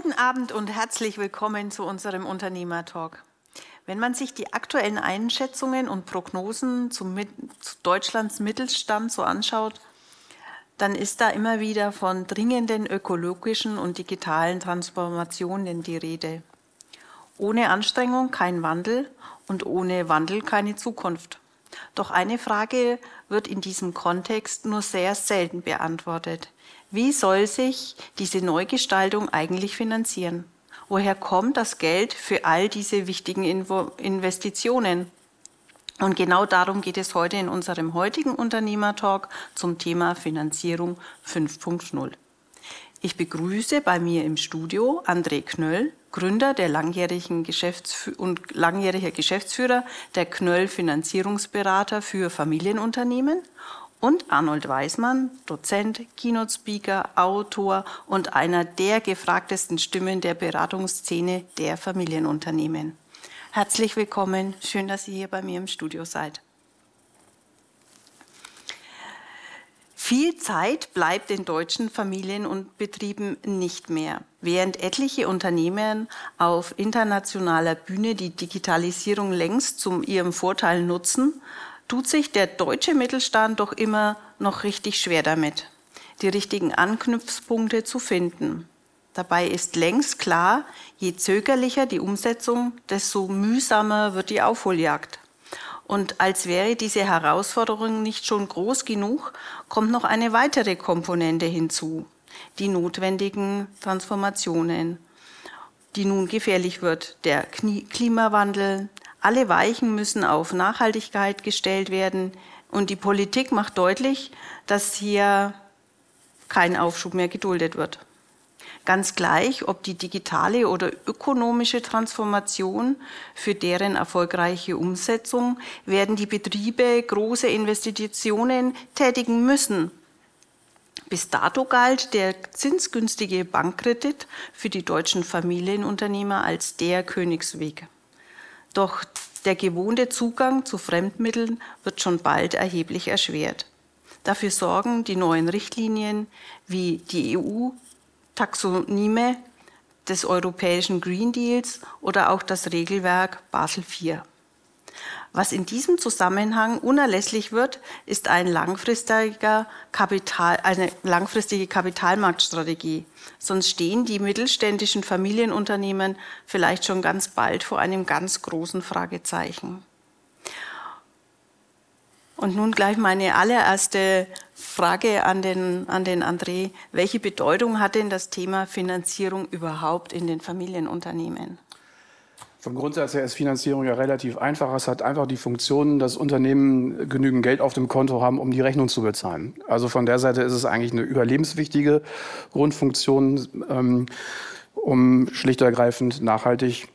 Guten Abend und herzlich willkommen zu unserem Unternehmertalk. Wenn man sich die aktuellen Einschätzungen und Prognosen zu, zu Deutschlands Mittelstand so anschaut, dann ist da immer wieder von dringenden ökologischen und digitalen Transformationen die Rede. Ohne Anstrengung kein Wandel und ohne Wandel keine Zukunft. Doch eine Frage wird in diesem Kontext nur sehr selten beantwortet. Wie soll sich diese Neugestaltung eigentlich finanzieren? Woher kommt das Geld für all diese wichtigen Investitionen? Und genau darum geht es heute in unserem heutigen Unternehmertalk zum Thema Finanzierung 5.0. Ich begrüße bei mir im Studio André Knöll, Gründer der langjährigen Geschäftsfü und langjähriger Geschäftsführer der Knöll Finanzierungsberater für Familienunternehmen und Arnold Weismann, Dozent, Keynote Speaker, Autor und einer der gefragtesten Stimmen der Beratungsszene der Familienunternehmen. Herzlich willkommen. Schön, dass ihr hier bei mir im Studio seid. Viel Zeit bleibt den deutschen Familien und Betrieben nicht mehr. Während etliche Unternehmen auf internationaler Bühne die Digitalisierung längst zu ihrem Vorteil nutzen, tut sich der deutsche Mittelstand doch immer noch richtig schwer damit, die richtigen Anknüpfpunkte zu finden. Dabei ist längst klar, je zögerlicher die Umsetzung, desto mühsamer wird die Aufholjagd. Und als wäre diese Herausforderung nicht schon groß genug, kommt noch eine weitere Komponente hinzu, die notwendigen Transformationen, die nun gefährlich wird, der Klimawandel. Alle Weichen müssen auf Nachhaltigkeit gestellt werden und die Politik macht deutlich, dass hier kein Aufschub mehr geduldet wird. Ganz gleich, ob die digitale oder ökonomische Transformation für deren erfolgreiche Umsetzung werden die Betriebe große Investitionen tätigen müssen. Bis dato galt der zinsgünstige Bankkredit für die deutschen Familienunternehmer als der Königsweg. Doch der gewohnte Zugang zu Fremdmitteln wird schon bald erheblich erschwert. Dafür sorgen die neuen Richtlinien wie die EU Taxonyme des europäischen Green Deals oder auch das Regelwerk Basel IV. Was in diesem Zusammenhang unerlässlich wird, ist ein langfristiger Kapital, eine langfristige Kapitalmarktstrategie. Sonst stehen die mittelständischen Familienunternehmen vielleicht schon ganz bald vor einem ganz großen Fragezeichen. Und nun gleich meine allererste Frage an den, an den André. Welche Bedeutung hat denn das Thema Finanzierung überhaupt in den Familienunternehmen? Vom Grundsatz her ist Finanzierung ja relativ einfach. Es hat einfach die Funktion, dass Unternehmen genügend Geld auf dem Konto haben, um die Rechnung zu bezahlen. Also von der Seite ist es eigentlich eine überlebenswichtige Grundfunktion, ähm, um schlicht und ergreifend nachhaltig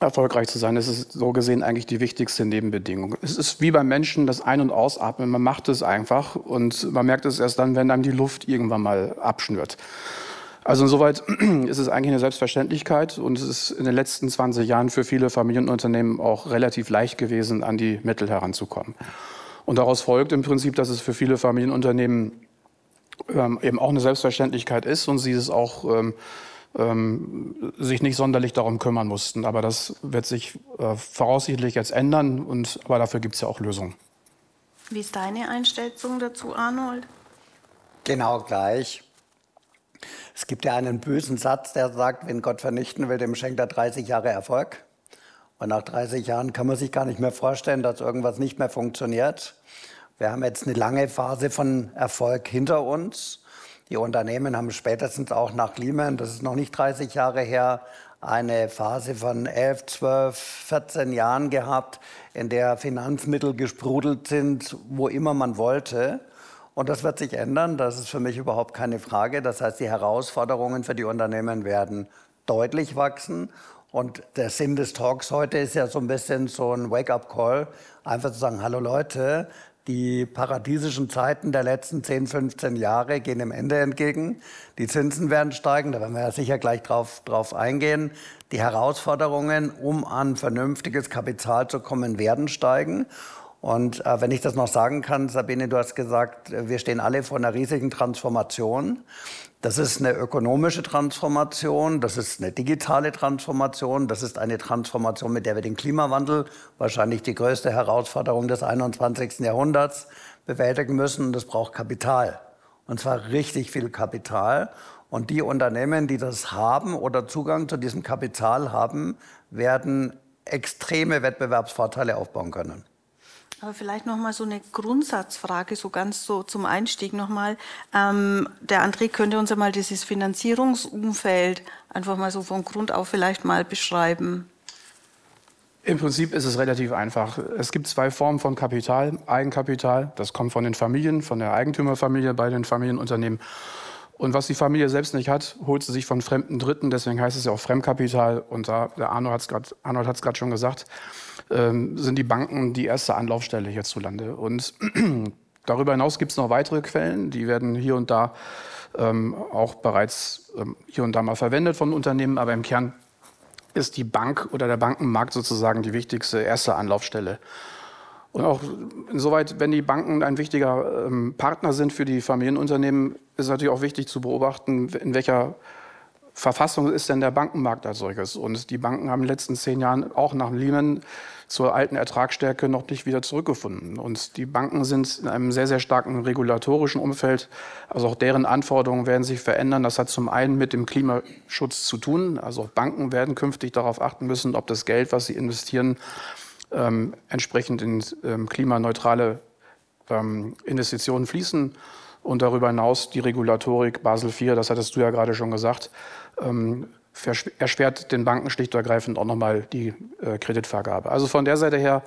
erfolgreich zu sein, das ist so gesehen eigentlich die wichtigste Nebenbedingung. Es ist wie beim Menschen das Ein- und Ausatmen. Man macht es einfach und man merkt es erst dann, wenn einem die Luft irgendwann mal abschnürt. Also insoweit ist es eigentlich eine Selbstverständlichkeit und es ist in den letzten 20 Jahren für viele Familienunternehmen auch relativ leicht gewesen, an die Mittel heranzukommen. Und daraus folgt im Prinzip, dass es für viele Familienunternehmen ähm, eben auch eine Selbstverständlichkeit ist und sie es auch ähm, ähm, sich nicht sonderlich darum kümmern mussten. Aber das wird sich äh, voraussichtlich jetzt ändern, und, aber dafür gibt es ja auch Lösungen. Wie ist deine Einstellung dazu, Arnold? Genau gleich. Es gibt ja einen bösen Satz, der sagt, wenn Gott vernichten will, dem schenkt er 30 Jahre Erfolg. Und nach 30 Jahren kann man sich gar nicht mehr vorstellen, dass irgendwas nicht mehr funktioniert. Wir haben jetzt eine lange Phase von Erfolg hinter uns. Die Unternehmen haben spätestens auch nach Lehman, das ist noch nicht 30 Jahre her, eine Phase von 11, 12, 14 Jahren gehabt, in der Finanzmittel gesprudelt sind, wo immer man wollte. Und das wird sich ändern, das ist für mich überhaupt keine Frage. Das heißt, die Herausforderungen für die Unternehmen werden deutlich wachsen. Und der Sinn des Talks heute ist ja so ein bisschen so ein Wake-up-Call, einfach zu sagen, hallo Leute, die paradiesischen Zeiten der letzten 10, 15 Jahre gehen dem Ende entgegen. Die Zinsen werden steigen, da werden wir ja sicher gleich drauf, drauf eingehen. Die Herausforderungen, um an vernünftiges Kapital zu kommen, werden steigen. Und äh, wenn ich das noch sagen kann, Sabine, du hast gesagt, wir stehen alle vor einer riesigen Transformation. Das ist eine ökonomische Transformation, das ist eine digitale Transformation, das ist eine Transformation, mit der wir den Klimawandel, wahrscheinlich die größte Herausforderung des 21. Jahrhunderts, bewältigen müssen. Und das braucht Kapital. Und zwar richtig viel Kapital. Und die Unternehmen, die das haben oder Zugang zu diesem Kapital haben, werden extreme Wettbewerbsvorteile aufbauen können. Aber vielleicht noch mal so eine Grundsatzfrage, so ganz so zum Einstieg noch mal. Ähm, der André könnte uns ja mal dieses Finanzierungsumfeld einfach mal so von Grund auf vielleicht mal beschreiben. Im Prinzip ist es relativ einfach. Es gibt zwei Formen von Kapital. Eigenkapital, das kommt von den Familien, von der Eigentümerfamilie bei den Familienunternehmen. Und was die Familie selbst nicht hat, holt sie sich von fremden Dritten. Deswegen heißt es ja auch Fremdkapital. Und da, der Arnold hat es gerade schon gesagt, ähm, sind die Banken die erste Anlaufstelle hierzulande. Und darüber hinaus gibt es noch weitere Quellen, die werden hier und da ähm, auch bereits ähm, hier und da mal verwendet von Unternehmen, aber im Kern ist die Bank oder der Bankenmarkt sozusagen die wichtigste erste Anlaufstelle. Und auch insoweit, wenn die Banken ein wichtiger ähm, Partner sind für die Familienunternehmen, ist es natürlich auch wichtig zu beobachten, in welcher Verfassung ist denn der Bankenmarkt als solches. Und die Banken haben in den letzten zehn Jahren auch nach Lehman zur alten Ertragsstärke noch nicht wieder zurückgefunden. Und die Banken sind in einem sehr, sehr starken regulatorischen Umfeld. Also auch deren Anforderungen werden sich verändern. Das hat zum einen mit dem Klimaschutz zu tun. Also auch Banken werden künftig darauf achten müssen, ob das Geld, was sie investieren, ähm, entsprechend in ähm, klimaneutrale ähm, Investitionen fließen. Und darüber hinaus die Regulatorik Basel IV, das hattest du ja gerade schon gesagt, ähm, erschwert den Banken schlicht und ergreifend auch nochmal die äh, Kreditvergabe. Also von der Seite her,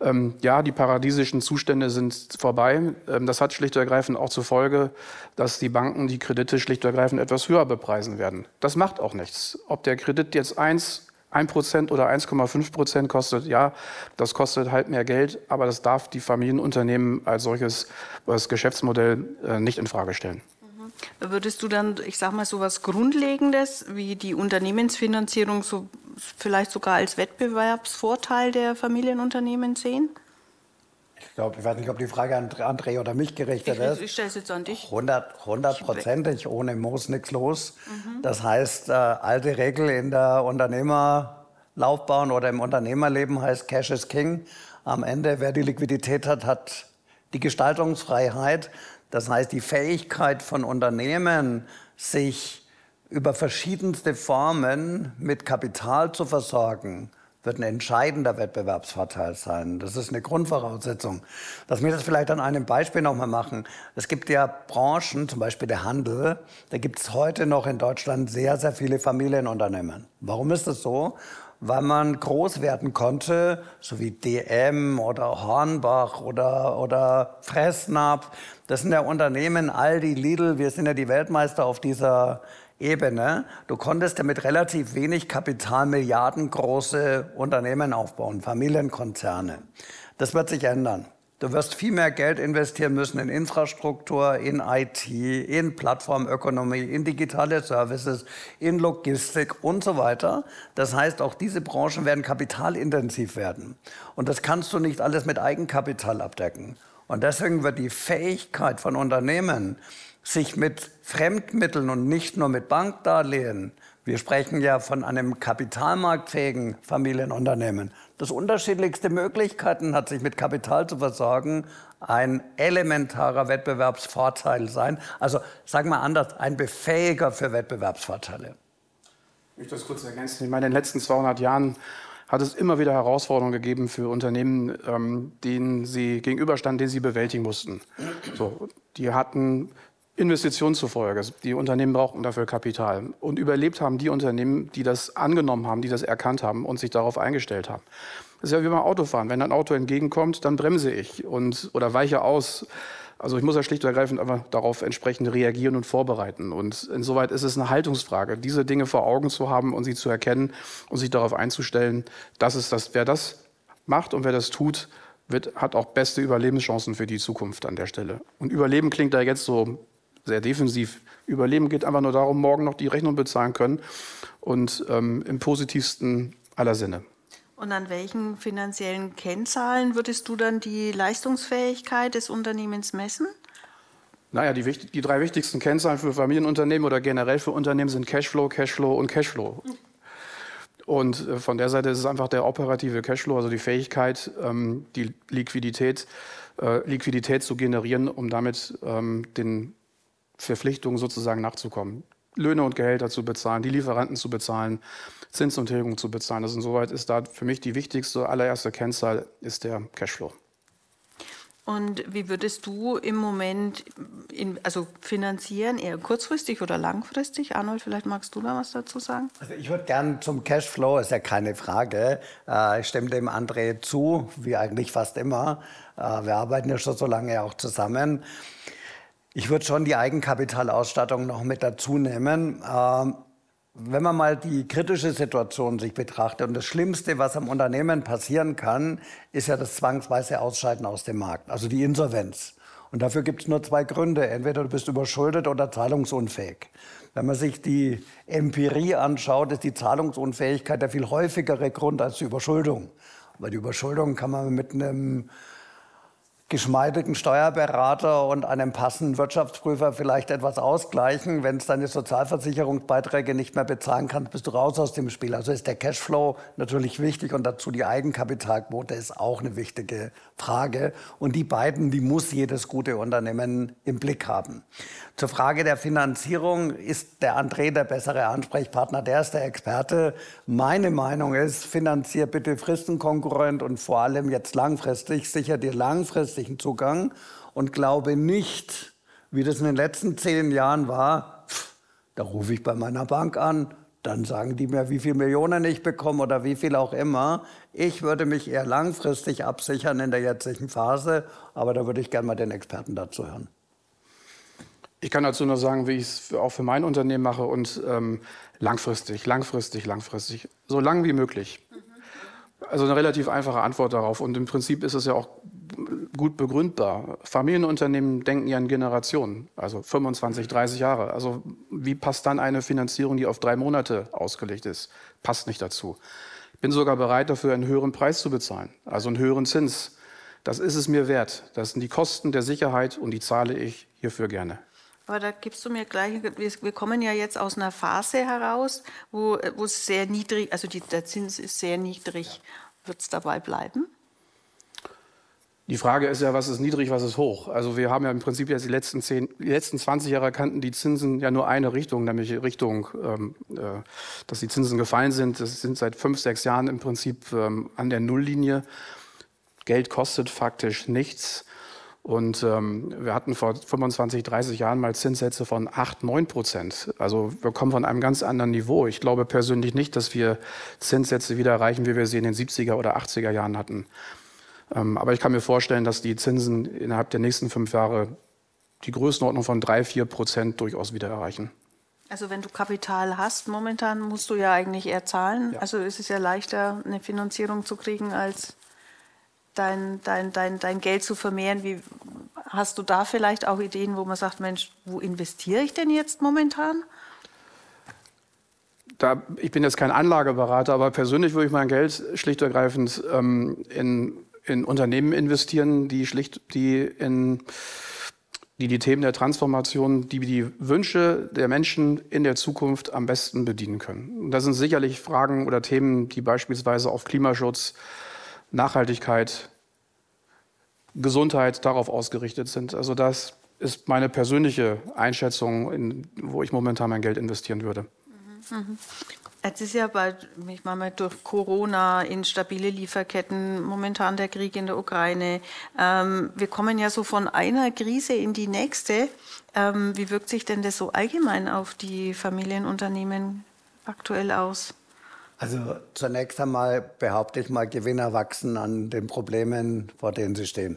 ähm, ja, die paradiesischen Zustände sind vorbei. Ähm, das hat schlicht und ergreifend auch zur Folge, dass die Banken die Kredite schlicht und ergreifend etwas höher bepreisen werden. Das macht auch nichts. Ob der Kredit jetzt 1, 1% oder 1,5 Prozent kostet, ja, das kostet halt mehr Geld, aber das darf die Familienunternehmen als solches das Geschäftsmodell äh, nicht in Frage stellen. Würdest du dann, ich sage mal, so was Grundlegendes wie die Unternehmensfinanzierung so vielleicht sogar als Wettbewerbsvorteil der Familienunternehmen sehen? Ich glaube, ich weiß nicht, ob die Frage an André oder mich gerichtet ich, ist. Ich stelle es jetzt an dich. 100 Prozentig, ohne Moos nichts los. Mhm. Das heißt, äh, alte Regel in der Unternehmerlaufbahn oder im Unternehmerleben heißt Cash is King. Am Ende, wer die Liquidität hat, hat die Gestaltungsfreiheit. Das heißt, die Fähigkeit von Unternehmen, sich über verschiedenste Formen mit Kapital zu versorgen, wird ein entscheidender Wettbewerbsvorteil sein. Das ist eine Grundvoraussetzung. Lass mich das vielleicht an einem Beispiel nochmal machen. Es gibt ja Branchen, zum Beispiel der Handel, da gibt es heute noch in Deutschland sehr, sehr viele Familienunternehmen. Warum ist das so? weil man groß werden konnte, so wie DM oder Hornbach oder, oder Fressnapf. Das sind ja Unternehmen, Aldi, Lidl, wir sind ja die Weltmeister auf dieser Ebene. Du konntest ja mit relativ wenig Kapital milliardengroße Unternehmen aufbauen, Familienkonzerne. Das wird sich ändern. Du wirst viel mehr Geld investieren müssen in Infrastruktur, in IT, in Plattformökonomie, in digitale Services, in Logistik und so weiter. Das heißt, auch diese Branchen werden kapitalintensiv werden. Und das kannst du nicht alles mit Eigenkapital abdecken. Und deswegen wird die Fähigkeit von Unternehmen, sich mit Fremdmitteln und nicht nur mit Bankdarlehen, wir sprechen ja von einem kapitalmarktfähigen Familienunternehmen, das unterschiedlichste Möglichkeiten hat, sich mit Kapital zu versorgen, ein elementarer Wettbewerbsvorteil sein. Also sagen wir anders, ein Befähiger für Wettbewerbsvorteile. Ich möchte das kurz ergänzen. Ich meine, in den letzten 200 Jahren hat es immer wieder Herausforderungen gegeben für Unternehmen, ähm, denen sie gegenüberstanden, denen sie bewältigen mussten. So, die hatten Investitionen zufolge. Die Unternehmen brauchten dafür Kapital. Und überlebt haben die Unternehmen, die das angenommen haben, die das erkannt haben und sich darauf eingestellt haben. Das ist ja wie beim Autofahren. Wenn ein Auto entgegenkommt, dann bremse ich und, oder weiche aus. Also ich muss ja schlicht und ergreifend einfach darauf entsprechend reagieren und vorbereiten. Und insoweit ist es eine Haltungsfrage, diese Dinge vor Augen zu haben und sie zu erkennen und sich darauf einzustellen, dass es das, wer das macht und wer das tut, wird, hat auch beste Überlebenschancen für die Zukunft an der Stelle. Und Überleben klingt da jetzt so sehr defensiv. Überleben geht einfach nur darum, morgen noch die Rechnung bezahlen können und ähm, im positivsten aller Sinne. Und an welchen finanziellen Kennzahlen würdest du dann die Leistungsfähigkeit des Unternehmens messen? Naja, die, die drei wichtigsten Kennzahlen für Familienunternehmen oder generell für Unternehmen sind Cashflow, Cashflow und Cashflow. Und äh, von der Seite ist es einfach der operative Cashflow, also die Fähigkeit, ähm, die Liquidität, äh, Liquidität zu generieren, um damit ähm, den Verpflichtungen sozusagen nachzukommen. Löhne und Gehälter zu bezahlen, die Lieferanten zu bezahlen, Zins und Tilgung zu bezahlen. Also insoweit ist da für mich die wichtigste, allererste Kennzahl ist der Cashflow. Und wie würdest du im Moment in, also finanzieren, eher kurzfristig oder langfristig? Arnold, vielleicht magst du da was dazu sagen? Also ich würde gerne zum Cashflow, ist ja keine Frage. Äh, ich stimme dem André zu, wie eigentlich fast immer. Äh, wir arbeiten ja schon so lange auch zusammen. Ich würde schon die Eigenkapitalausstattung noch mit dazu nehmen. Ähm, wenn man mal die kritische Situation sich betrachtet und das Schlimmste, was am Unternehmen passieren kann, ist ja das zwangsweise Ausscheiden aus dem Markt, also die Insolvenz. Und dafür gibt es nur zwei Gründe. Entweder du bist überschuldet oder zahlungsunfähig. Wenn man sich die Empirie anschaut, ist die Zahlungsunfähigkeit der viel häufigere Grund als die Überschuldung. Weil die Überschuldung kann man mit einem geschmeidigen Steuerberater und einem passenden Wirtschaftsprüfer vielleicht etwas ausgleichen. Wenn es deine Sozialversicherungsbeiträge nicht mehr bezahlen kannst, bist du raus aus dem Spiel. Also ist der Cashflow natürlich wichtig und dazu die Eigenkapitalquote ist auch eine wichtige Frage. Und die beiden, die muss jedes gute Unternehmen im Blick haben. Zur Frage der Finanzierung ist der André der bessere Ansprechpartner. Der ist der Experte. Meine Meinung ist, finanzier bitte fristenkonkurrent und vor allem jetzt langfristig, sicher dir langfristigen Zugang und glaube nicht, wie das in den letzten zehn Jahren war, pff, da rufe ich bei meiner Bank an, dann sagen die mir, wie viele Millionen ich bekomme oder wie viel auch immer. Ich würde mich eher langfristig absichern in der jetzigen Phase, aber da würde ich gerne mal den Experten dazu hören. Ich kann dazu nur sagen, wie ich es auch für mein Unternehmen mache und ähm, langfristig, langfristig, langfristig, so lang wie möglich. Also eine relativ einfache Antwort darauf. Und im Prinzip ist es ja auch gut begründbar. Familienunternehmen denken ja in Generationen, also 25, 30 Jahre. Also wie passt dann eine Finanzierung, die auf drei Monate ausgelegt ist? Passt nicht dazu. Ich bin sogar bereit dafür, einen höheren Preis zu bezahlen, also einen höheren Zins. Das ist es mir wert. Das sind die Kosten der Sicherheit und die zahle ich hierfür gerne. Aber da gibst du mir gleich, wir kommen ja jetzt aus einer Phase heraus, wo, wo es sehr niedrig, also die, der Zins ist sehr niedrig. Wird es dabei bleiben? Die Frage ist ja, was ist niedrig, was ist hoch? Also wir haben ja im Prinzip jetzt die letzten, 10, die letzten 20 Jahre kannten die Zinsen ja nur eine Richtung, nämlich Richtung, ähm, äh, dass die Zinsen gefallen sind. Das sind seit fünf, sechs Jahren im Prinzip ähm, an der Nulllinie. Geld kostet faktisch nichts. Und ähm, wir hatten vor 25, 30 Jahren mal Zinssätze von 8, 9 Prozent. Also wir kommen von einem ganz anderen Niveau. Ich glaube persönlich nicht, dass wir Zinssätze wieder erreichen, wie wir sie in den 70er oder 80er Jahren hatten. Ähm, aber ich kann mir vorstellen, dass die Zinsen innerhalb der nächsten fünf Jahre die Größenordnung von 3, 4 Prozent durchaus wieder erreichen. Also wenn du Kapital hast, momentan musst du ja eigentlich eher zahlen. Ja. Also ist es ja leichter, eine Finanzierung zu kriegen, als dein, dein, dein, dein Geld zu vermehren. Wie, hast du da vielleicht auch Ideen, wo man sagt, Mensch, wo investiere ich denn jetzt momentan? Da, ich bin jetzt kein Anlageberater, aber persönlich würde ich mein Geld schlicht und ergreifend ähm, in, in Unternehmen investieren, die schlicht die in die die Themen der Transformation, die die Wünsche der Menschen in der Zukunft am besten bedienen können. Das sind sicherlich Fragen oder Themen, die beispielsweise auf Klimaschutz, Nachhaltigkeit, Gesundheit darauf ausgerichtet sind. Also das ist meine persönliche Einschätzung, in, wo ich momentan mein Geld investieren würde. Mhm. Jetzt ist ja bald, ich meine, durch Corona, instabile Lieferketten, momentan der Krieg in der Ukraine. Ähm, wir kommen ja so von einer Krise in die nächste. Ähm, wie wirkt sich denn das so allgemein auf die Familienunternehmen aktuell aus? Also zunächst einmal behaupte ich mal, Gewinner wachsen an den Problemen, vor denen sie stehen.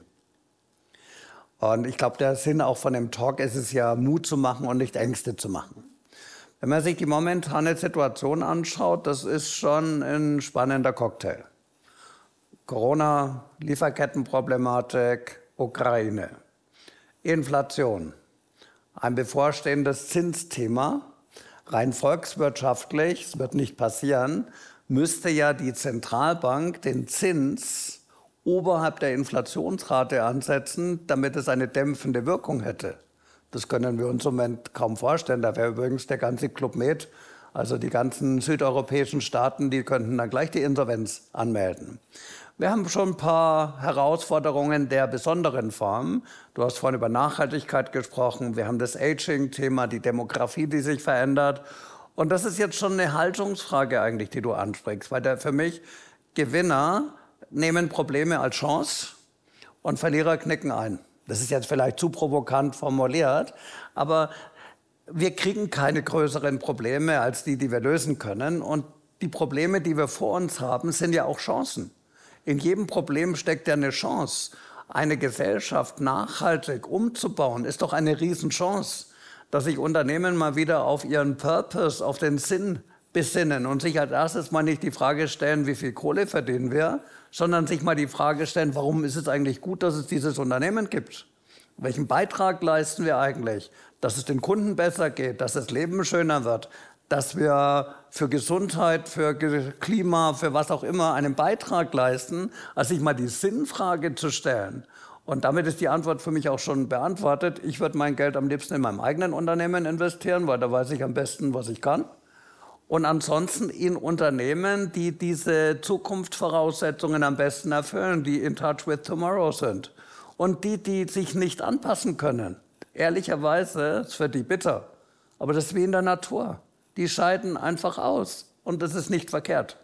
Und ich glaube, der Sinn auch von dem Talk ist es ja, Mut zu machen und nicht Ängste zu machen. Wenn man sich die momentane Situation anschaut, das ist schon ein spannender Cocktail. Corona, Lieferkettenproblematik, Ukraine, Inflation, ein bevorstehendes Zinsthema rein volkswirtschaftlich, es wird nicht passieren, müsste ja die Zentralbank den Zins oberhalb der Inflationsrate ansetzen, damit es eine dämpfende Wirkung hätte. Das können wir uns im Moment kaum vorstellen. Da wäre übrigens der ganze Club Med, also die ganzen südeuropäischen Staaten, die könnten dann gleich die Insolvenz anmelden. Wir haben schon ein paar Herausforderungen der besonderen Form. Du hast vorhin über Nachhaltigkeit gesprochen. Wir haben das Aging-Thema, die Demografie, die sich verändert. Und das ist jetzt schon eine Haltungsfrage eigentlich, die du ansprichst, weil der für mich Gewinner nehmen Probleme als Chance und Verlierer knicken ein. Das ist jetzt vielleicht zu provokant formuliert, aber wir kriegen keine größeren Probleme als die, die wir lösen können. Und die Probleme, die wir vor uns haben, sind ja auch Chancen. In jedem Problem steckt ja eine Chance. Eine Gesellschaft nachhaltig umzubauen, ist doch eine Riesenchance, dass sich Unternehmen mal wieder auf ihren Purpose, auf den Sinn besinnen und sich als erstes mal nicht die Frage stellen, wie viel Kohle verdienen wir, sondern sich mal die Frage stellen, warum ist es eigentlich gut, dass es dieses Unternehmen gibt? Welchen Beitrag leisten wir eigentlich, dass es den Kunden besser geht, dass das Leben schöner wird, dass wir für Gesundheit, für Klima, für was auch immer einen Beitrag leisten, als sich mal die Sinnfrage zu stellen. Und damit ist die Antwort für mich auch schon beantwortet. Ich würde mein Geld am liebsten in meinem eigenen Unternehmen investieren, weil da weiß ich am besten, was ich kann und ansonsten in Unternehmen, die diese Zukunftsvoraussetzungen am besten erfüllen, die in touch with tomorrow sind. Und die, die sich nicht anpassen können, ehrlicherweise ist für die bitter. Aber das ist wie in der Natur. Die scheiden einfach aus und das ist nicht verkehrt.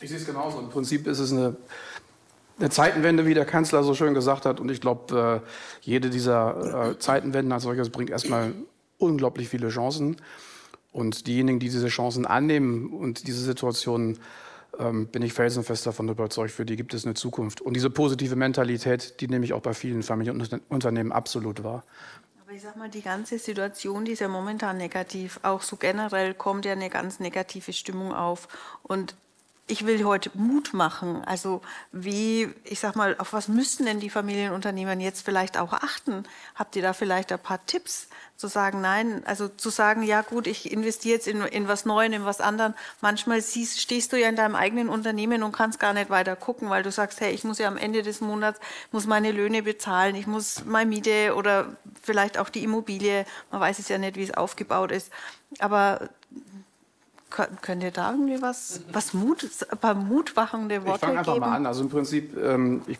Ich sehe es genauso. Im Prinzip ist es eine, eine Zeitenwende, wie der Kanzler so schön gesagt hat. Und ich glaube, äh, jede dieser äh, Zeitenwenden als solches bringt erstmal unglaublich viele Chancen. Und diejenigen, die diese Chancen annehmen und diese Situation, ähm, bin ich felsenfest davon überzeugt, für die gibt es eine Zukunft. Und diese positive Mentalität, die nehme ich auch bei vielen Familienunternehmen absolut wahr. Ich sage mal, die ganze Situation, die ist ja momentan negativ. Auch so generell kommt ja eine ganz negative Stimmung auf. Und ich will heute Mut machen. Also wie, ich sag mal, auf was müssten denn die Familienunternehmer jetzt vielleicht auch achten? Habt ihr da vielleicht ein paar Tipps? Zu sagen, nein, also zu sagen, ja gut, ich investiere jetzt in, in was Neues, in was anderem. Manchmal siehst, stehst du ja in deinem eigenen Unternehmen und kannst gar nicht weiter gucken, weil du sagst, hey, ich muss ja am Ende des Monats, muss meine Löhne bezahlen, ich muss meine Miete oder vielleicht auch die Immobilie, man weiß es ja nicht, wie es aufgebaut ist. Aber Könnt ihr da irgendwie was, was Mut, ein paar mutwachende Worte Ich fange einfach geben? mal an. Also im Prinzip, ähm, ich,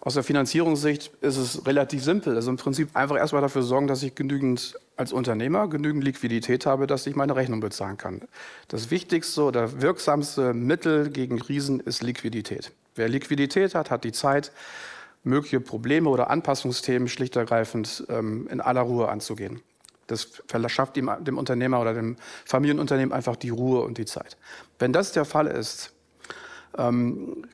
aus der Finanzierungssicht ist es relativ simpel. Also im Prinzip einfach erstmal dafür sorgen, dass ich genügend als Unternehmer genügend Liquidität habe, dass ich meine Rechnung bezahlen kann. Das wichtigste oder wirksamste Mittel gegen Krisen ist Liquidität. Wer Liquidität hat, hat die Zeit, mögliche Probleme oder Anpassungsthemen schlicht ergreifend ähm, in aller Ruhe anzugehen. Das verschafft ihm, dem Unternehmer oder dem Familienunternehmen einfach die Ruhe und die Zeit. Wenn das der Fall ist, ähm,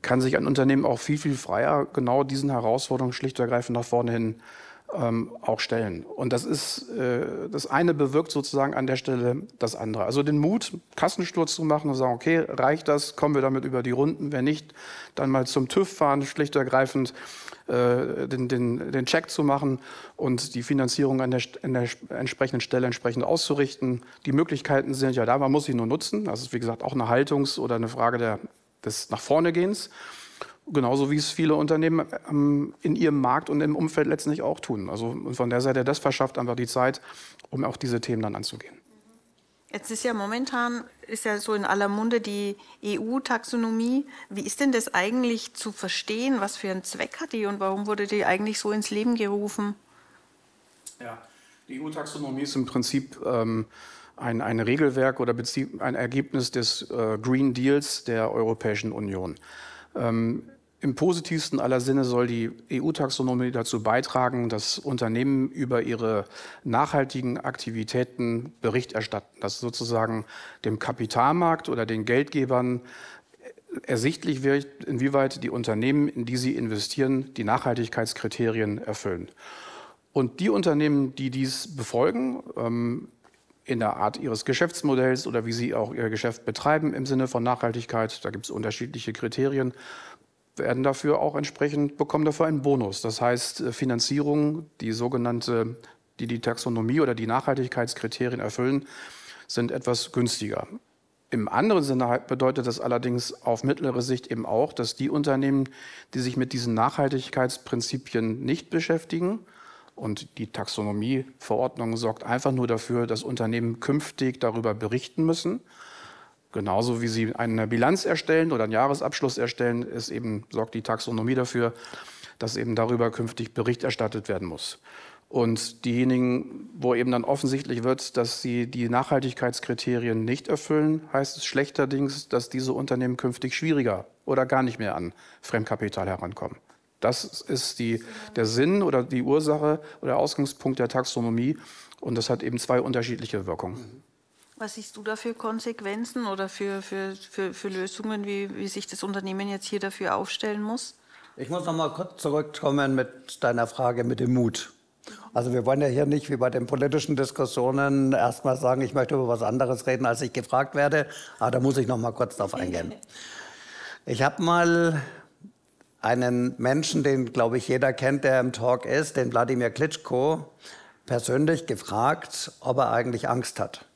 kann sich ein Unternehmen auch viel, viel freier genau diesen Herausforderungen schlicht und ergreifend nach vorne hin ähm, auch stellen. Und das ist, äh, das eine bewirkt sozusagen an der Stelle das andere. Also den Mut, Kassensturz zu machen und sagen, okay, reicht das, kommen wir damit über die Runden, wenn nicht, dann mal zum TÜV fahren, schlicht und ergreifend äh, den, den, den Check zu machen und die Finanzierung an der, an der entsprechenden Stelle entsprechend auszurichten. Die Möglichkeiten sind ja da, man muss sie nur nutzen. Das ist, wie gesagt, auch eine Haltungs- oder eine Frage der, des nach vorne Gehens. Genauso wie es viele Unternehmen ähm, in ihrem Markt und im Umfeld letztendlich auch tun. Also von der Seite, das verschafft einfach die Zeit, um auch diese Themen dann anzugehen. Jetzt ist ja momentan, ist ja so in aller Munde die EU-Taxonomie. Wie ist denn das eigentlich zu verstehen? Was für einen Zweck hat die und warum wurde die eigentlich so ins Leben gerufen? Ja, die EU-Taxonomie ist im Prinzip ähm, ein, ein, Regelwerk oder ein Ergebnis des äh, Green Deals der Europäischen Union. Ähm, im positivsten aller Sinne soll die EU-Taxonomie dazu beitragen, dass Unternehmen über ihre nachhaltigen Aktivitäten Bericht erstatten, dass sozusagen dem Kapitalmarkt oder den Geldgebern ersichtlich wird, inwieweit die Unternehmen, in die sie investieren, die Nachhaltigkeitskriterien erfüllen. Und die Unternehmen, die dies befolgen, ähm, in der Art ihres Geschäftsmodells oder wie sie auch ihr Geschäft betreiben im Sinne von Nachhaltigkeit, da gibt es unterschiedliche Kriterien, werden dafür auch entsprechend, bekommen dafür einen Bonus. Das heißt, äh, Finanzierung, die sogenannte, die die Taxonomie oder die Nachhaltigkeitskriterien erfüllen, sind etwas günstiger. Im anderen Sinne bedeutet das allerdings auf mittlere Sicht eben auch, dass die Unternehmen, die sich mit diesen Nachhaltigkeitsprinzipien nicht beschäftigen, und die Taxonomieverordnung sorgt einfach nur dafür, dass Unternehmen künftig darüber berichten müssen. Genauso wie sie eine Bilanz erstellen oder einen Jahresabschluss erstellen, ist eben, sorgt die Taxonomie dafür, dass eben darüber künftig Bericht erstattet werden muss. Und diejenigen, wo eben dann offensichtlich wird, dass sie die Nachhaltigkeitskriterien nicht erfüllen, heißt es schlechterdings, dass diese Unternehmen künftig schwieriger oder gar nicht mehr an Fremdkapital herankommen. Das ist die, der Sinn oder die Ursache oder Ausgangspunkt der Taxonomie. Und das hat eben zwei unterschiedliche Wirkungen. Was siehst du da für Konsequenzen oder für, für, für, für Lösungen, wie, wie sich das Unternehmen jetzt hier dafür aufstellen muss? Ich muss noch mal kurz zurückkommen mit deiner Frage mit dem Mut. Also wir wollen ja hier nicht wie bei den politischen Diskussionen erstmal sagen, ich möchte über was anderes reden, als ich gefragt werde. Aber da muss ich noch mal kurz darauf eingehen. Ich habe mal einen Menschen, den glaube ich jeder kennt, der im Talk ist, den Wladimir Klitschko, persönlich gefragt, ob er eigentlich Angst hat.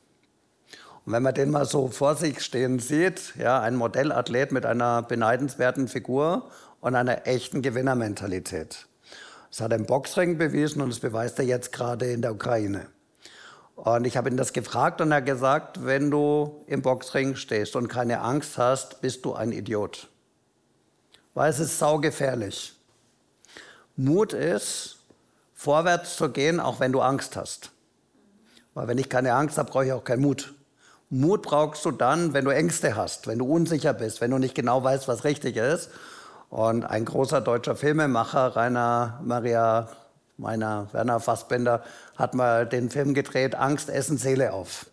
Und wenn man den mal so vor sich stehen sieht, ja, ein Modellathlet mit einer beneidenswerten Figur und einer echten Gewinnermentalität. Das hat er im Boxring bewiesen und das beweist er jetzt gerade in der Ukraine. Und ich habe ihn das gefragt und er hat gesagt, wenn du im Boxring stehst und keine Angst hast, bist du ein Idiot. Weil es ist saugefährlich. Mut ist, vorwärts zu gehen, auch wenn du Angst hast. Weil wenn ich keine Angst habe, brauche ich auch keinen Mut. Mut brauchst du dann, wenn du Ängste hast, wenn du unsicher bist, wenn du nicht genau weißt, was richtig ist. Und ein großer deutscher Filmemacher, Rainer Maria meiner Werner Fassbender, hat mal den Film gedreht, Angst, Essen, Seele auf.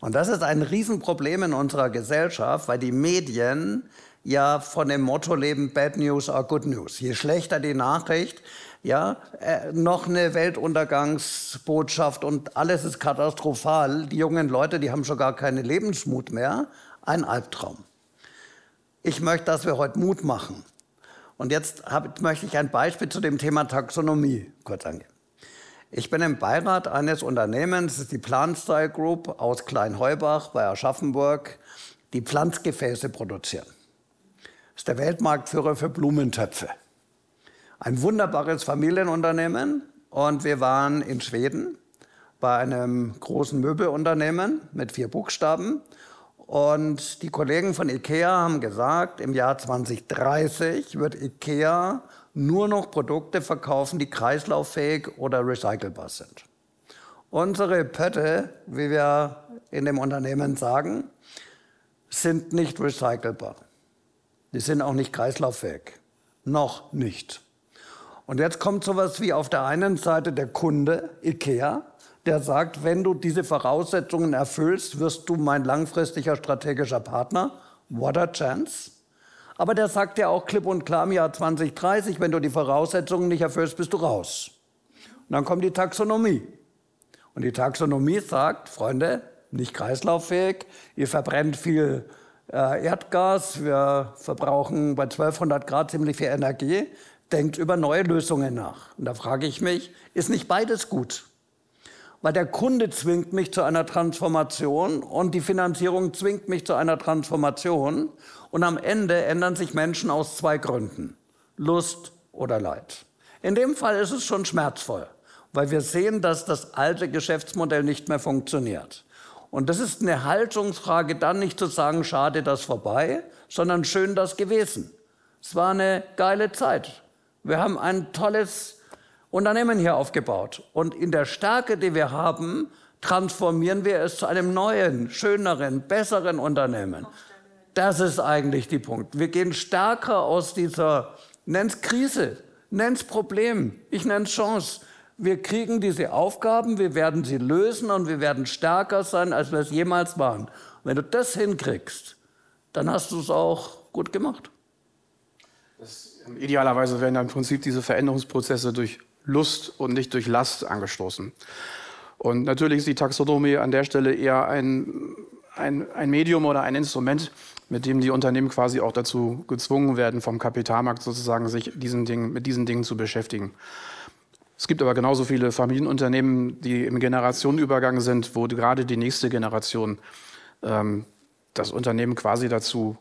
Und das ist ein Riesenproblem in unserer Gesellschaft, weil die Medien ja von dem Motto leben, Bad News are Good News. Je schlechter die Nachricht, ja, äh, noch eine Weltuntergangsbotschaft und alles ist katastrophal. Die jungen Leute, die haben schon gar keinen Lebensmut mehr. Ein Albtraum. Ich möchte, dass wir heute Mut machen. Und jetzt hab, möchte ich ein Beispiel zu dem Thema Taxonomie kurz angeben. Ich bin im Beirat eines Unternehmens, das ist die Planstyle Group aus Kleinheubach bei Aschaffenburg, die Pflanzgefäße produzieren. Das ist der Weltmarktführer für Blumentöpfe. Ein wunderbares Familienunternehmen und wir waren in Schweden bei einem großen Möbelunternehmen mit vier Buchstaben und die Kollegen von IKEA haben gesagt, im Jahr 2030 wird IKEA nur noch Produkte verkaufen, die kreislauffähig oder recycelbar sind. Unsere Pötte, wie wir in dem Unternehmen sagen, sind nicht recycelbar. Die sind auch nicht kreislauffähig. Noch nicht. Und jetzt kommt sowas wie auf der einen Seite der Kunde, IKEA, der sagt, wenn du diese Voraussetzungen erfüllst, wirst du mein langfristiger strategischer Partner. What a chance. Aber der sagt ja auch klipp und klar im Jahr 2030, wenn du die Voraussetzungen nicht erfüllst, bist du raus. Und dann kommt die Taxonomie. Und die Taxonomie sagt, Freunde, nicht kreislauffähig, ihr verbrennt viel äh, Erdgas, wir verbrauchen bei 1200 Grad ziemlich viel Energie, denkt über neue Lösungen nach. Und da frage ich mich, ist nicht beides gut? weil der Kunde zwingt mich zu einer Transformation und die Finanzierung zwingt mich zu einer Transformation. Und am Ende ändern sich Menschen aus zwei Gründen, Lust oder Leid. In dem Fall ist es schon schmerzvoll, weil wir sehen, dass das alte Geschäftsmodell nicht mehr funktioniert. Und das ist eine Haltungsfrage, dann nicht zu sagen, schade, das vorbei, sondern schön, das gewesen. Es war eine geile Zeit. Wir haben ein tolles Unternehmen hier aufgebaut. Und in der Stärke, die wir haben, transformieren wir es zu einem neuen, schöneren, besseren Unternehmen. Das ist eigentlich die Punkt. Wir gehen stärker aus dieser, nenn's Krise, nenn's Problem, ich nenn's Chance. Wir kriegen diese Aufgaben, wir werden sie lösen und wir werden stärker sein, als wir es jemals waren. Wenn du das hinkriegst, dann hast du es auch gut gemacht. Das, idealerweise werden dann im Prinzip diese Veränderungsprozesse durch Lust und nicht durch Last angestoßen. Und natürlich ist die Taxonomie an der Stelle eher ein, ein, ein Medium oder ein Instrument, mit dem die Unternehmen quasi auch dazu gezwungen werden, vom Kapitalmarkt sozusagen sich diesen Dingen, mit diesen Dingen zu beschäftigen. Es gibt aber genauso viele Familienunternehmen, die im Generationenübergang sind, wo gerade die nächste Generation ähm, das Unternehmen quasi dazu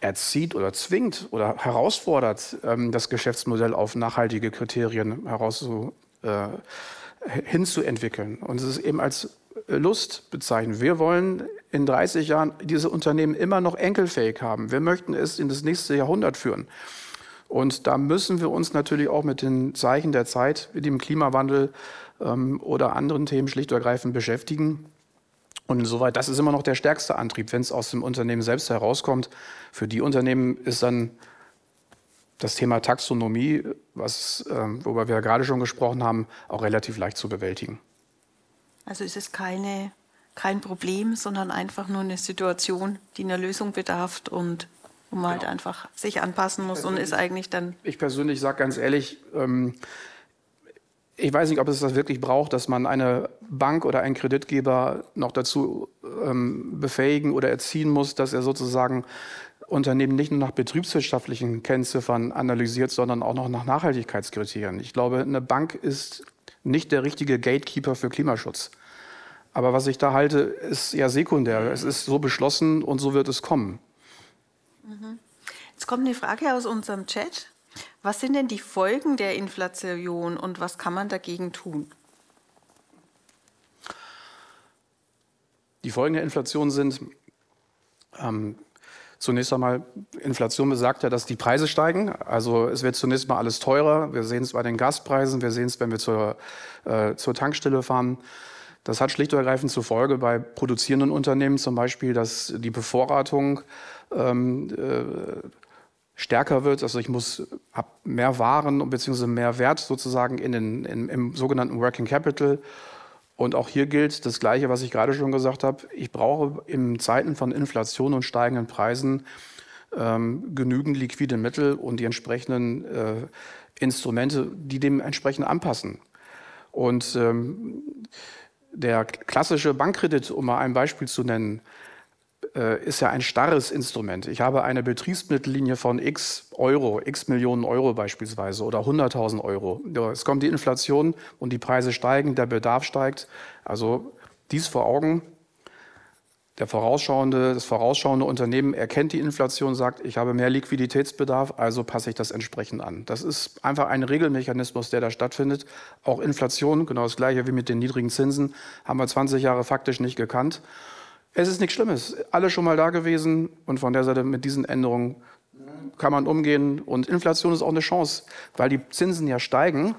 erzieht oder zwingt oder herausfordert, ähm, das Geschäftsmodell auf nachhaltige Kriterien herauszu, äh, hinzuentwickeln. Und es ist eben als Lust bezeichnet. Wir wollen in 30 Jahren diese Unternehmen immer noch enkelfähig haben. Wir möchten es in das nächste Jahrhundert führen. Und da müssen wir uns natürlich auch mit den Zeichen der Zeit, wie dem Klimawandel ähm, oder anderen Themen schlicht und ergreifend beschäftigen. Und insoweit, das ist immer noch der stärkste Antrieb, wenn es aus dem Unternehmen selbst herauskommt. Für die Unternehmen ist dann das Thema Taxonomie, was, äh, worüber wir ja gerade schon gesprochen haben, auch relativ leicht zu bewältigen. Also ist es keine, kein Problem, sondern einfach nur eine Situation, die einer Lösung bedarf und wo man halt genau. halt einfach sich anpassen muss und ist eigentlich dann. Ich persönlich sage ganz ehrlich, ähm, ich weiß nicht, ob es das wirklich braucht, dass man eine Bank oder einen Kreditgeber noch dazu ähm, befähigen oder erziehen muss, dass er sozusagen Unternehmen nicht nur nach betriebswirtschaftlichen Kennziffern analysiert, sondern auch noch nach Nachhaltigkeitskriterien. Ich glaube, eine Bank ist nicht der richtige Gatekeeper für Klimaschutz. Aber was ich da halte, ist ja sekundär. Es ist so beschlossen und so wird es kommen. Mhm. Jetzt kommt eine Frage aus unserem Chat. Was sind denn die Folgen der Inflation und was kann man dagegen tun? Die Folgen der Inflation sind ähm, zunächst einmal, Inflation besagt ja, dass die Preise steigen. Also es wird zunächst mal alles teurer. Wir sehen es bei den Gaspreisen, wir sehen es, wenn wir zur, äh, zur Tankstelle fahren. Das hat schlicht und ergreifend zur Folge bei produzierenden Unternehmen zum Beispiel, dass die Bevorratung ähm, äh, stärker wird. Also ich muss mehr Waren bzw. mehr Wert sozusagen in den, in, im sogenannten Working Capital. Und auch hier gilt das Gleiche, was ich gerade schon gesagt habe. Ich brauche in Zeiten von Inflation und steigenden Preisen ähm, genügend liquide Mittel und die entsprechenden äh, Instrumente, die dem entsprechend anpassen. Und ähm, der klassische Bankkredit, um mal ein Beispiel zu nennen, äh, ist ja ein starres Instrument. Ich habe eine Betriebsmittellinie von x Euro, x Millionen Euro beispielsweise oder 100.000 Euro. Es kommt die Inflation und die Preise steigen, der Bedarf steigt. Also dies vor Augen. Der vorausschauende, das vorausschauende Unternehmen erkennt die Inflation, sagt, ich habe mehr Liquiditätsbedarf, also passe ich das entsprechend an. Das ist einfach ein Regelmechanismus, der da stattfindet. Auch Inflation, genau das gleiche wie mit den niedrigen Zinsen, haben wir 20 Jahre faktisch nicht gekannt. Es ist nichts Schlimmes. Alle schon mal da gewesen und von der Seite mit diesen Änderungen kann man umgehen. Und Inflation ist auch eine Chance, weil die Zinsen ja steigen.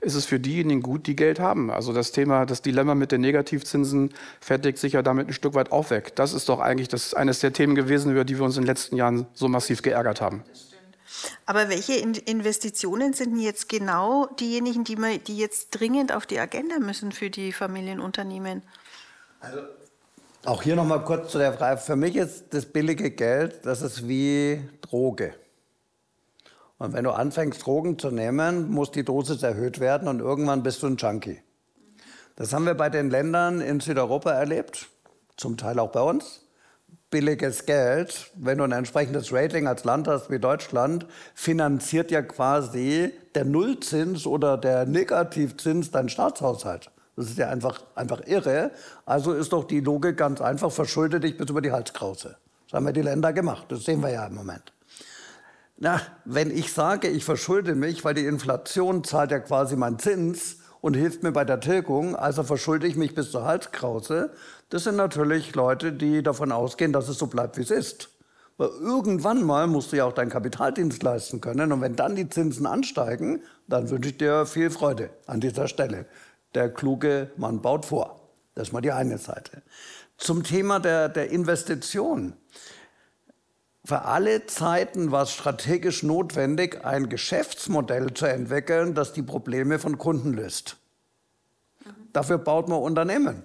Ist es für diejenigen gut, die Geld haben? Also das Thema, das Dilemma mit den Negativzinsen fertigt sich ja damit ein Stück weit auch weg. Das ist doch eigentlich das, eines der Themen gewesen, über die wir uns in den letzten Jahren so massiv geärgert haben. Aber welche Investitionen sind jetzt genau diejenigen, die, wir, die jetzt dringend auf die Agenda müssen für die Familienunternehmen? Also auch hier nochmal kurz zu der Frage. Für mich ist das billige Geld, das ist wie Droge. Und wenn du anfängst, Drogen zu nehmen, muss die Dosis erhöht werden und irgendwann bist du ein Junkie. Das haben wir bei den Ländern in Südeuropa erlebt, zum Teil auch bei uns. Billiges Geld, wenn du ein entsprechendes Rating als Land hast wie Deutschland, finanziert ja quasi der Nullzins oder der Negativzins deinen Staatshaushalt. Das ist ja einfach, einfach irre. Also ist doch die Logik ganz einfach, verschulde dich bis über die Halskrause. Das haben ja die Länder gemacht, das sehen wir ja im Moment. Na, wenn ich sage, ich verschulde mich, weil die Inflation zahlt ja quasi meinen Zins und hilft mir bei der Tilgung, also verschulde ich mich bis zur Halskrause, das sind natürlich Leute, die davon ausgehen, dass es so bleibt, wie es ist. Weil irgendwann mal musst du ja auch deinen Kapitaldienst leisten können. Und wenn dann die Zinsen ansteigen, dann wünsche ich dir viel Freude an dieser Stelle der kluge Mann baut vor. Das ist mal die eine Seite. Zum Thema der, der Investition. Für alle Zeiten war es strategisch notwendig, ein Geschäftsmodell zu entwickeln, das die Probleme von Kunden löst. Dafür baut man Unternehmen.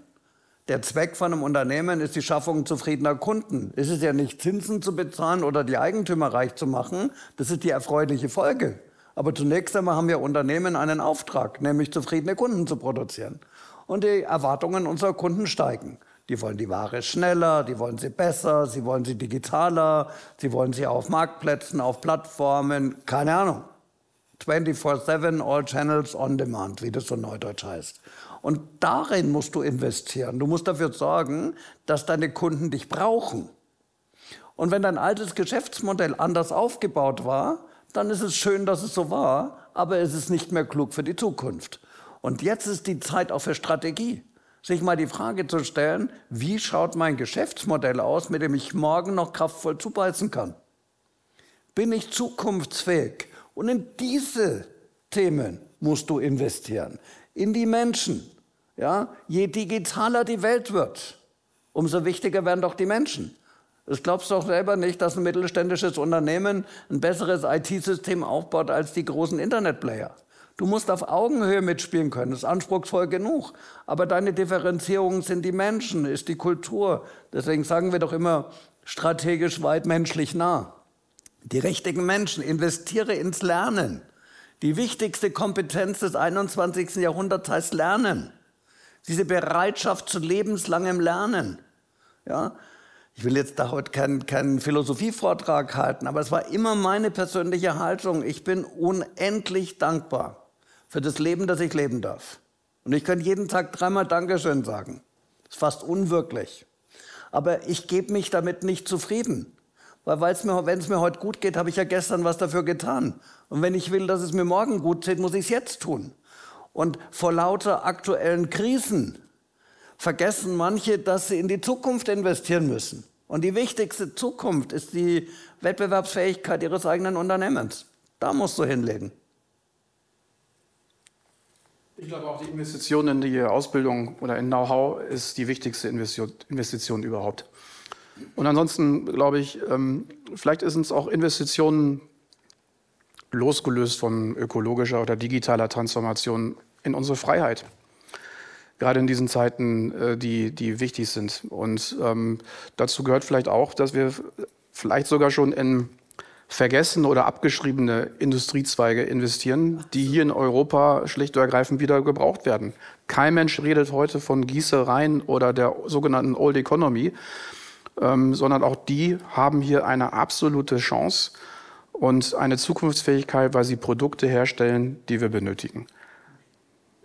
Der Zweck von einem Unternehmen ist die Schaffung zufriedener Kunden. Es ist ja nicht Zinsen zu bezahlen oder die Eigentümer reich zu machen. Das ist die erfreuliche Folge. Aber zunächst einmal haben wir Unternehmen einen Auftrag, nämlich zufriedene Kunden zu produzieren. Und die Erwartungen unserer Kunden steigen. Die wollen die Ware schneller, die wollen sie besser, sie wollen sie digitaler, sie wollen sie auf Marktplätzen, auf Plattformen, keine Ahnung. 24-7, all channels on demand, wie das so neudeutsch heißt. Und darin musst du investieren. Du musst dafür sorgen, dass deine Kunden dich brauchen. Und wenn dein altes Geschäftsmodell anders aufgebaut war, dann ist es schön, dass es so war, aber es ist nicht mehr klug für die Zukunft. Und jetzt ist die Zeit auch für Strategie. Sich mal die Frage zu stellen, wie schaut mein Geschäftsmodell aus, mit dem ich morgen noch kraftvoll zubeißen kann? Bin ich zukunftsfähig? Und in diese Themen musst du investieren, in die Menschen. Ja? Je digitaler die Welt wird, umso wichtiger werden doch die Menschen. Das glaubst du doch selber nicht, dass ein mittelständisches Unternehmen ein besseres IT-System aufbaut als die großen Internetplayer. Du musst auf Augenhöhe mitspielen können, das ist anspruchsvoll genug. Aber deine Differenzierungen sind die Menschen, ist die Kultur. Deswegen sagen wir doch immer strategisch weit menschlich nah. Die richtigen Menschen, investiere ins Lernen. Die wichtigste Kompetenz des 21. Jahrhunderts heißt Lernen. Diese Bereitschaft zu lebenslangem Lernen. Ja? Ich will jetzt da heute keinen, keinen Philosophievortrag halten, aber es war immer meine persönliche Haltung. Ich bin unendlich dankbar für das Leben, das ich leben darf. Und ich könnte jeden Tag dreimal Dankeschön sagen. Ist fast unwirklich. Aber ich gebe mich damit nicht zufrieden. Weil wenn es mir heute gut geht, habe ich ja gestern was dafür getan. Und wenn ich will, dass es mir morgen gut geht, muss ich es jetzt tun. Und vor lauter aktuellen Krisen vergessen manche, dass sie in die Zukunft investieren müssen. Und die wichtigste Zukunft ist die Wettbewerbsfähigkeit ihres eigenen Unternehmens. Da musst du hinlegen. Ich glaube auch, die Investition in die Ausbildung oder in Know-how ist die wichtigste Investition überhaupt. Und ansonsten glaube ich, ähm, vielleicht ist es auch Investitionen losgelöst von ökologischer oder digitaler Transformation in unsere Freiheit. Gerade in diesen Zeiten, äh, die, die wichtig sind. Und ähm, dazu gehört vielleicht auch, dass wir vielleicht sogar schon in vergessene oder abgeschriebene Industriezweige investieren, die hier in Europa schlicht und ergreifend wieder gebraucht werden. Kein Mensch redet heute von Gießereien oder der sogenannten Old Economy ähm, sondern auch die haben hier eine absolute Chance und eine Zukunftsfähigkeit, weil sie Produkte herstellen, die wir benötigen.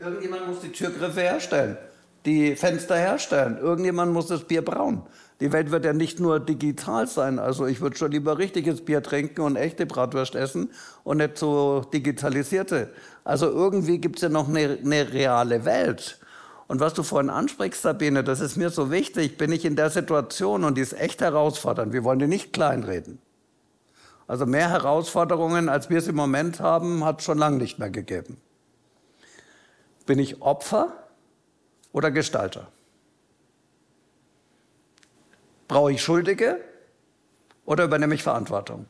Irgendjemand muss die Türgriffe herstellen, die Fenster herstellen. Irgendjemand muss das Bier brauen. Die Welt wird ja nicht nur digital sein. Also ich würde schon lieber richtiges Bier trinken und echte Bratwurst essen und nicht so digitalisierte. Also irgendwie gibt es ja noch eine, eine reale Welt. Und was du vorhin ansprichst, Sabine, das ist mir so wichtig, bin ich in der Situation und die ist echt herausfordernd. Wir wollen die nicht kleinreden. Also mehr Herausforderungen, als wir es im Moment haben, hat es schon lange nicht mehr gegeben. Bin ich Opfer oder Gestalter? Brauche ich Schuldige oder übernehme ich Verantwortung?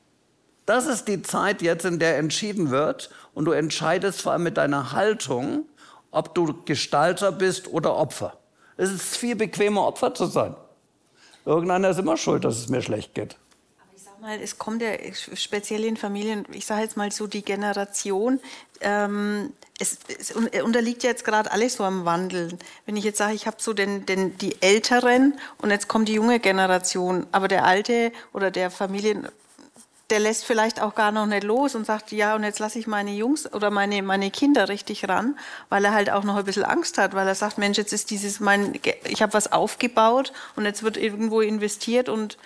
Das ist die Zeit jetzt, in der entschieden wird und du entscheidest vor allem mit deiner Haltung, ob du Gestalter bist oder Opfer. Es ist viel bequemer, Opfer zu sein. Irgendeiner ist immer schuld, dass es mir schlecht geht. Aber ich sag mal, es kommt ja speziell in Familien, ich sage jetzt mal so die Generation, ähm, es, es, unterliegt ja jetzt gerade alles so am Wandel. Wenn ich jetzt sage, ich habe so den, den, die Älteren und jetzt kommt die junge Generation, aber der alte oder der Familien der lässt vielleicht auch gar noch nicht los und sagt, ja, und jetzt lasse ich meine Jungs oder meine, meine Kinder richtig ran, weil er halt auch noch ein bisschen Angst hat, weil er sagt, Mensch, jetzt ist dieses mein, ich habe was aufgebaut und jetzt wird irgendwo investiert und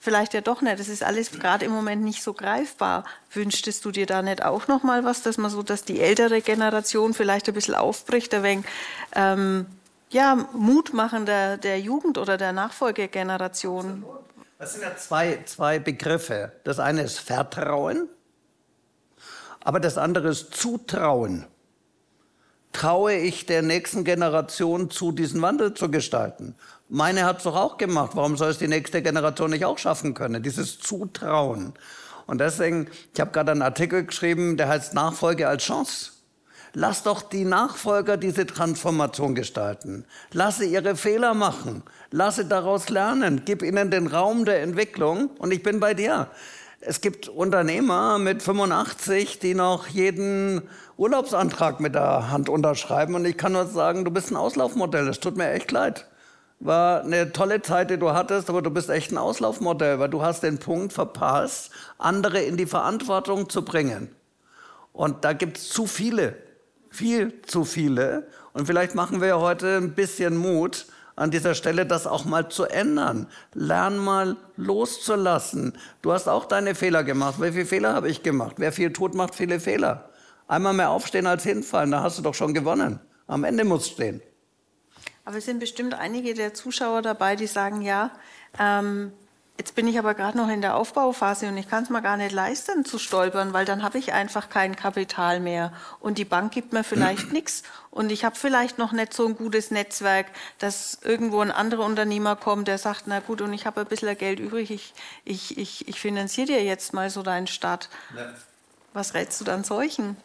vielleicht ja doch nicht. Das ist alles gerade im Moment nicht so greifbar. Wünschtest du dir da nicht auch noch mal was, dass man so, dass die ältere Generation vielleicht ein bisschen aufbricht, ein wenig, ähm, ja, Mut machen der, der Jugend oder der Nachfolgegeneration? Das sind ja zwei, zwei Begriffe. Das eine ist Vertrauen, aber das andere ist Zutrauen. Traue ich der nächsten Generation zu, diesen Wandel zu gestalten? Meine hat es doch auch gemacht. Warum soll es die nächste Generation nicht auch schaffen können? Dieses Zutrauen. Und deswegen, ich habe gerade einen Artikel geschrieben, der heißt Nachfolge als Chance. Lass doch die Nachfolger diese Transformation gestalten. Lasse ihre Fehler machen. Lasse daraus lernen. Gib ihnen den Raum der Entwicklung. Und ich bin bei dir. Es gibt Unternehmer mit 85, die noch jeden Urlaubsantrag mit der Hand unterschreiben. Und ich kann nur sagen, du bist ein Auslaufmodell. Es tut mir echt leid. War eine tolle Zeit, die du hattest, aber du bist echt ein Auslaufmodell, weil du hast den Punkt verpasst, andere in die Verantwortung zu bringen. Und da gibt es zu viele, viel zu viele. Und vielleicht machen wir heute ein bisschen Mut, an dieser Stelle das auch mal zu ändern. Lern mal loszulassen. Du hast auch deine Fehler gemacht. Wie viele Fehler habe ich gemacht? Wer viel tut, macht viele Fehler. Einmal mehr aufstehen als hinfallen, da hast du doch schon gewonnen. Am Ende musst du stehen. Aber es sind bestimmt einige der Zuschauer dabei, die sagen, ja, ähm, Jetzt bin ich aber gerade noch in der Aufbauphase und ich kann es mir gar nicht leisten zu stolpern, weil dann habe ich einfach kein Kapital mehr und die Bank gibt mir vielleicht nichts und ich habe vielleicht noch nicht so ein gutes Netzwerk, dass irgendwo ein anderer Unternehmer kommt, der sagt, na gut, und ich habe ein bisschen Geld übrig, ich, ich, ich, ich finanziere dir jetzt mal so deinen Start. Was rätst du dann solchen?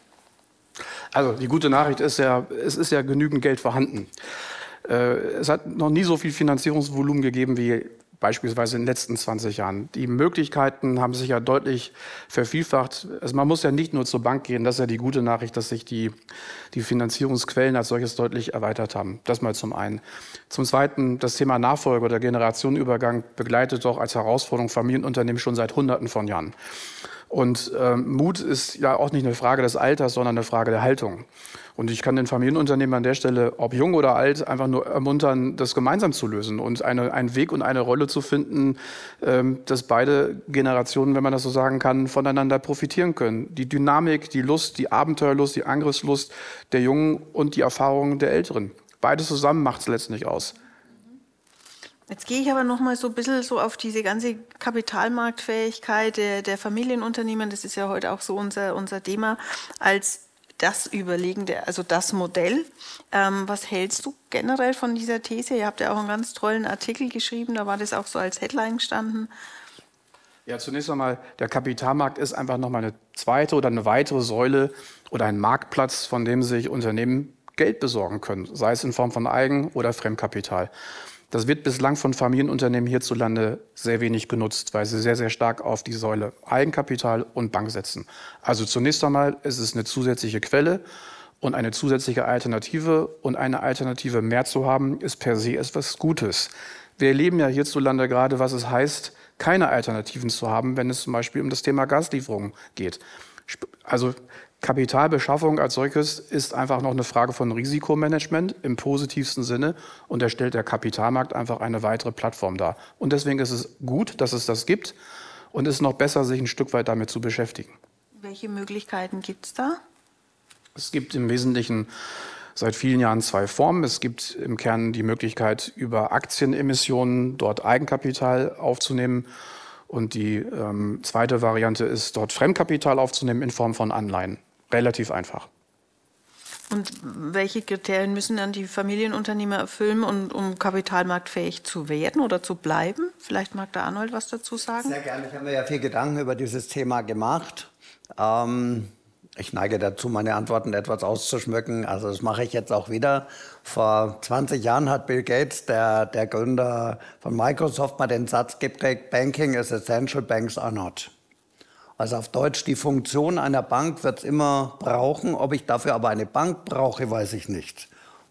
Also die gute Nachricht ist ja, es ist ja genügend Geld vorhanden. Äh, es hat noch nie so viel Finanzierungsvolumen gegeben wie beispielsweise in den letzten 20 Jahren. Die Möglichkeiten haben sich ja deutlich vervielfacht. Also man muss ja nicht nur zur Bank gehen, das ist ja die gute Nachricht, dass sich die, die Finanzierungsquellen als solches deutlich erweitert haben. Das mal zum einen. Zum Zweiten, das Thema Nachfolge oder Generationenübergang begleitet doch als Herausforderung Familienunternehmen schon seit Hunderten von Jahren. Und ähm, Mut ist ja auch nicht eine Frage des Alters, sondern eine Frage der Haltung. Und ich kann den Familienunternehmen an der Stelle, ob jung oder alt, einfach nur ermuntern, das gemeinsam zu lösen und eine, einen Weg und eine Rolle zu finden, ähm, dass beide Generationen, wenn man das so sagen kann, voneinander profitieren können. Die Dynamik, die Lust, die Abenteuerlust, die Angriffslust der Jungen und die Erfahrungen der Älteren. Beides zusammen macht es letztendlich aus. Jetzt gehe ich aber noch mal so ein bisschen so auf diese ganze Kapitalmarktfähigkeit der, der Familienunternehmen, das ist ja heute auch so unser, unser Thema, als das Überlegende, also das Modell. Ähm, was hältst du generell von dieser These? Ihr habt ja auch einen ganz tollen Artikel geschrieben, da war das auch so als Headline gestanden. Ja, zunächst einmal, der Kapitalmarkt ist einfach nochmal eine zweite oder eine weitere Säule oder ein Marktplatz, von dem sich Unternehmen Geld besorgen können, sei es in Form von Eigen- oder Fremdkapital. Das wird bislang von Familienunternehmen hierzulande sehr wenig genutzt, weil sie sehr, sehr stark auf die Säule Eigenkapital und Bank setzen. Also zunächst einmal ist es eine zusätzliche Quelle und eine zusätzliche Alternative. Und eine Alternative mehr zu haben, ist per se etwas Gutes. Wir erleben ja hierzulande gerade, was es heißt, keine Alternativen zu haben, wenn es zum Beispiel um das Thema Gaslieferungen geht. Also Kapitalbeschaffung als solches ist einfach noch eine Frage von Risikomanagement im positivsten Sinne und da stellt der Kapitalmarkt einfach eine weitere Plattform dar. Und deswegen ist es gut, dass es das gibt und es ist noch besser, sich ein Stück weit damit zu beschäftigen. Welche Möglichkeiten gibt es da? Es gibt im Wesentlichen seit vielen Jahren zwei Formen. Es gibt im Kern die Möglichkeit, über Aktienemissionen dort Eigenkapital aufzunehmen und die ähm, zweite Variante ist, dort Fremdkapital aufzunehmen in Form von Anleihen relativ einfach. Und welche Kriterien müssen dann die Familienunternehmer erfüllen, um, um, kapitalmarktfähig zu werden oder zu bleiben? Vielleicht mag der Arnold was dazu sagen. Sehr gerne. Ich habe mir ja viel Gedanken über dieses Thema gemacht. Ähm, ich neige dazu, meine Antworten etwas auszuschmücken. Also das mache ich jetzt auch wieder. Vor 20 Jahren hat Bill Gates, der, der Gründer von Microsoft, mal den Satz geprägt, Banking is essential, banks are not. Also auf Deutsch, die Funktion einer Bank wird es immer brauchen. Ob ich dafür aber eine Bank brauche, weiß ich nicht.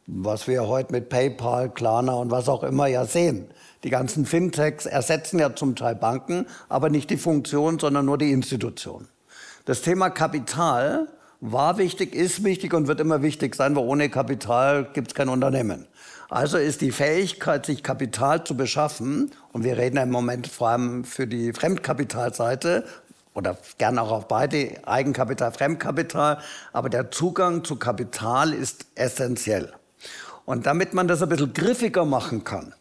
Was wir heute mit PayPal, Klarna und was auch immer ja sehen. Die ganzen Fintechs ersetzen ja zum Teil Banken, aber nicht die Funktion, sondern nur die Institution. Das Thema Kapital war wichtig, ist wichtig und wird immer wichtig sein, weil ohne Kapital gibt es kein Unternehmen. Also ist die Fähigkeit, sich Kapital zu beschaffen, und wir reden im Moment vor allem für die Fremdkapitalseite, oder gern auch auf beide, Eigenkapital, Fremdkapital. Aber der Zugang zu Kapital ist essentiell. Und damit man das ein bisschen griffiger machen kann,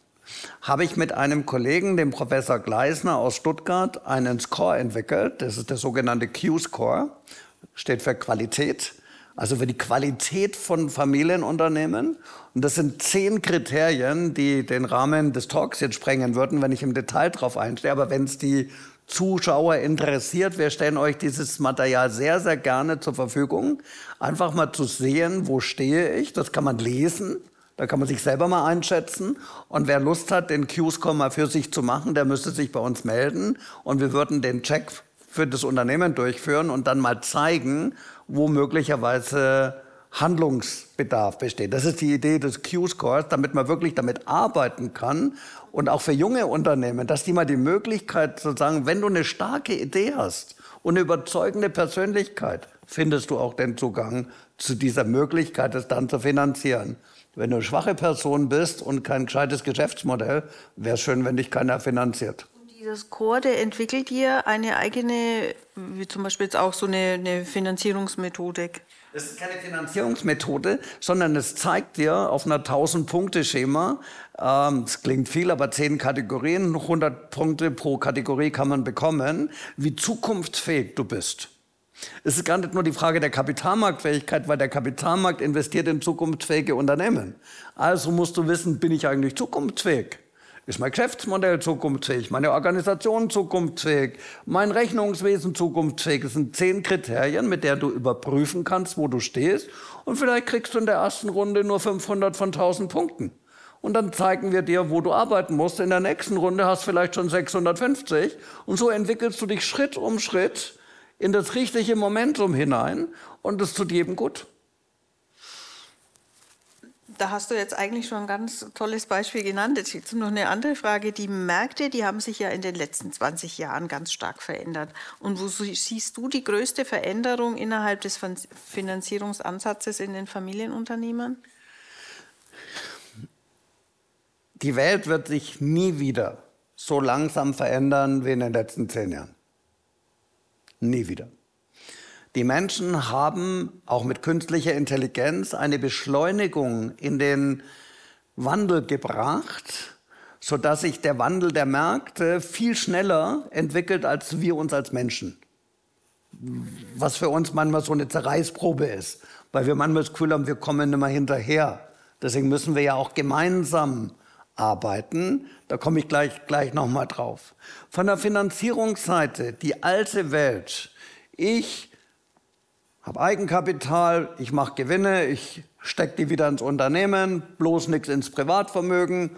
habe ich mit einem Kollegen, dem Professor Gleisner aus Stuttgart, einen Score entwickelt. Das ist der sogenannte Q-Score, steht für Qualität, also für die Qualität von Familienunternehmen. Und das sind zehn Kriterien, die den Rahmen des Talks jetzt sprengen würden, wenn ich im Detail drauf einstehe. Aber wenn es die Zuschauer interessiert, wir stellen euch dieses Material sehr, sehr gerne zur Verfügung. Einfach mal zu sehen, wo stehe ich. Das kann man lesen. Da kann man sich selber mal einschätzen. Und wer Lust hat, den Q-Score mal für sich zu machen, der müsste sich bei uns melden. Und wir würden den Check für das Unternehmen durchführen und dann mal zeigen, wo möglicherweise Handlungsbedarf besteht. Das ist die Idee des Q-Scores, damit man wirklich damit arbeiten kann und auch für junge Unternehmen, dass die mal die Möglichkeit zu sagen, wenn du eine starke Idee hast und eine überzeugende Persönlichkeit, findest du auch den Zugang zu dieser Möglichkeit, es dann zu finanzieren. Wenn du eine schwache Person bist und kein gescheites Geschäftsmodell, wäre es schön, wenn dich keiner finanziert. Dieses Corde entwickelt ihr eine eigene, wie zum Beispiel jetzt auch so eine, eine Finanzierungsmethodik? Das ist keine Finanzierungsmethode, sondern es zeigt dir auf einer 1000-Punkte-Schema, ähm, es klingt viel, aber 10 Kategorien, 100 Punkte pro Kategorie kann man bekommen, wie zukunftsfähig du bist. Es ist gar nicht nur die Frage der Kapitalmarktfähigkeit, weil der Kapitalmarkt investiert in zukunftsfähige Unternehmen. Also musst du wissen, bin ich eigentlich zukunftsfähig? Ist mein Geschäftsmodell zukunftsfähig? Meine Organisation zukunftsfähig? Mein Rechnungswesen zukunftsfähig? Das sind zehn Kriterien, mit der du überprüfen kannst, wo du stehst. Und vielleicht kriegst du in der ersten Runde nur 500 von 1000 Punkten. Und dann zeigen wir dir, wo du arbeiten musst. In der nächsten Runde hast du vielleicht schon 650. Und so entwickelst du dich Schritt um Schritt in das richtige Momentum hinein. Und es tut jedem gut da hast du jetzt eigentlich schon ein ganz tolles Beispiel genannt. Jetzt gibt es noch eine andere Frage. Die Märkte, die haben sich ja in den letzten 20 Jahren ganz stark verändert. Und wo siehst du die größte Veränderung innerhalb des Finanzierungsansatzes in den Familienunternehmen? Die Welt wird sich nie wieder so langsam verändern wie in den letzten zehn Jahren. Nie wieder. Die Menschen haben auch mit künstlicher Intelligenz eine Beschleunigung in den Wandel gebracht, sodass sich der Wandel der Märkte viel schneller entwickelt als wir uns als Menschen. Was für uns manchmal so eine Zerreißprobe ist, weil wir manchmal das Gefühl haben, wir kommen nicht mehr hinterher. Deswegen müssen wir ja auch gemeinsam arbeiten. Da komme ich gleich, gleich nochmal drauf. Von der Finanzierungsseite, die alte Welt. Ich habe Eigenkapital, ich mache Gewinne, ich stecke die wieder ins Unternehmen, bloß nichts ins Privatvermögen.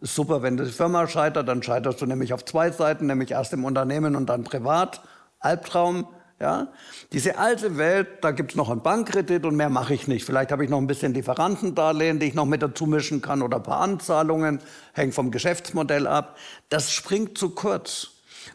Super, wenn die Firma scheitert, dann scheiterst du nämlich auf zwei Seiten, nämlich erst im Unternehmen und dann privat. Albtraum. Ja? Diese alte Welt, da gibt es noch einen Bankkredit und mehr mache ich nicht. Vielleicht habe ich noch ein bisschen Lieferantendarlehen, die ich noch mit dazu mischen kann oder ein paar Anzahlungen, hängt vom Geschäftsmodell ab. Das springt zu kurz.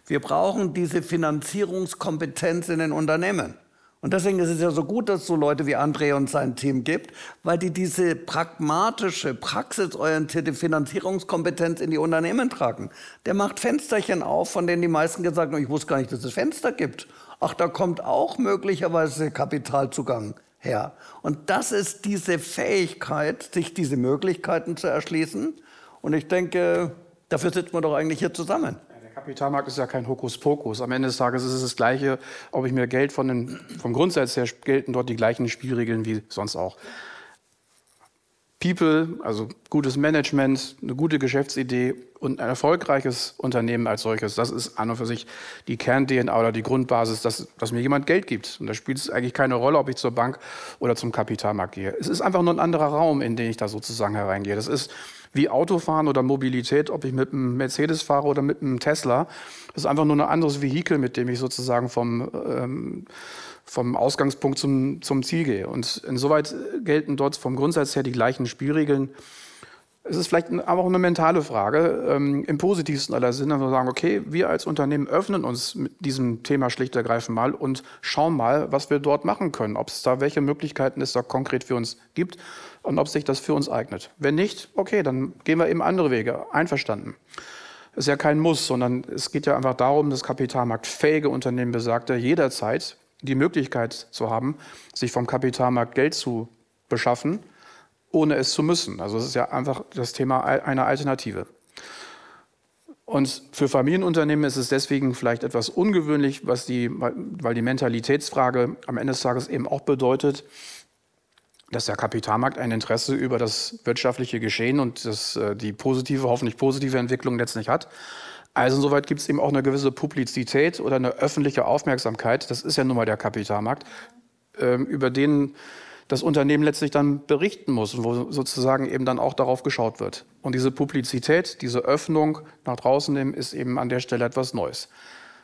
Wir brauchen diese Finanzierungskompetenz in den Unternehmen. Und deswegen ist es ja so gut, dass es so Leute wie André und sein Team gibt, weil die diese pragmatische, praxisorientierte Finanzierungskompetenz in die Unternehmen tragen. Der macht Fensterchen auf, von denen die meisten gesagt haben, ich wusste gar nicht, dass es Fenster gibt. Ach, da kommt auch möglicherweise Kapitalzugang her. Und das ist diese Fähigkeit, sich diese Möglichkeiten zu erschließen. Und ich denke, dafür sitzen wir doch eigentlich hier zusammen. Kapitalmarkt ist ja kein Hokuspokus. Am Ende des Tages ist es das Gleiche, ob ich mir Geld von den, vom Grundsatz her gelten dort die gleichen Spielregeln wie sonst auch. People, also gutes Management, eine gute Geschäftsidee und ein erfolgreiches Unternehmen als solches, das ist an und für sich die Kern-DNA oder die Grundbasis, dass, dass mir jemand Geld gibt. Und da spielt es eigentlich keine Rolle, ob ich zur Bank oder zum Kapitalmarkt gehe. Es ist einfach nur ein anderer Raum, in den ich da sozusagen hereingehe. Das ist wie Autofahren oder Mobilität, ob ich mit einem Mercedes fahre oder mit einem Tesla. Das ist einfach nur ein anderes Vehikel, mit dem ich sozusagen vom, ähm, vom Ausgangspunkt zum, zum Ziel gehe. Und insoweit gelten dort vom Grundsatz her die gleichen Spielregeln. Es ist vielleicht aber auch eine mentale Frage, ähm, im positivsten aller Sinne, wir sagen, okay, wir als Unternehmen öffnen uns mit diesem Thema schlicht ergreifend mal und schauen mal, was wir dort machen können, ob es da welche Möglichkeiten es da konkret für uns gibt und ob sich das für uns eignet. Wenn nicht, okay, dann gehen wir eben andere Wege, einverstanden. Ist ja kein Muss, sondern es geht ja einfach darum, dass kapitalmarktfähige Unternehmen besagte jederzeit die Möglichkeit zu haben, sich vom Kapitalmarkt Geld zu beschaffen ohne es zu müssen. Also es ist ja einfach das Thema einer Alternative. Und für Familienunternehmen ist es deswegen vielleicht etwas ungewöhnlich, was die, weil die Mentalitätsfrage am Ende des Tages eben auch bedeutet, dass der Kapitalmarkt ein Interesse über das wirtschaftliche Geschehen und das, äh, die positive, hoffentlich positive Entwicklung letztlich hat. Also insoweit gibt es eben auch eine gewisse Publizität oder eine öffentliche Aufmerksamkeit, das ist ja nun mal der Kapitalmarkt, ähm, über den das Unternehmen letztlich dann berichten muss und wo sozusagen eben dann auch darauf geschaut wird. Und diese Publizität, diese Öffnung nach draußen nehmen, ist eben an der Stelle etwas Neues.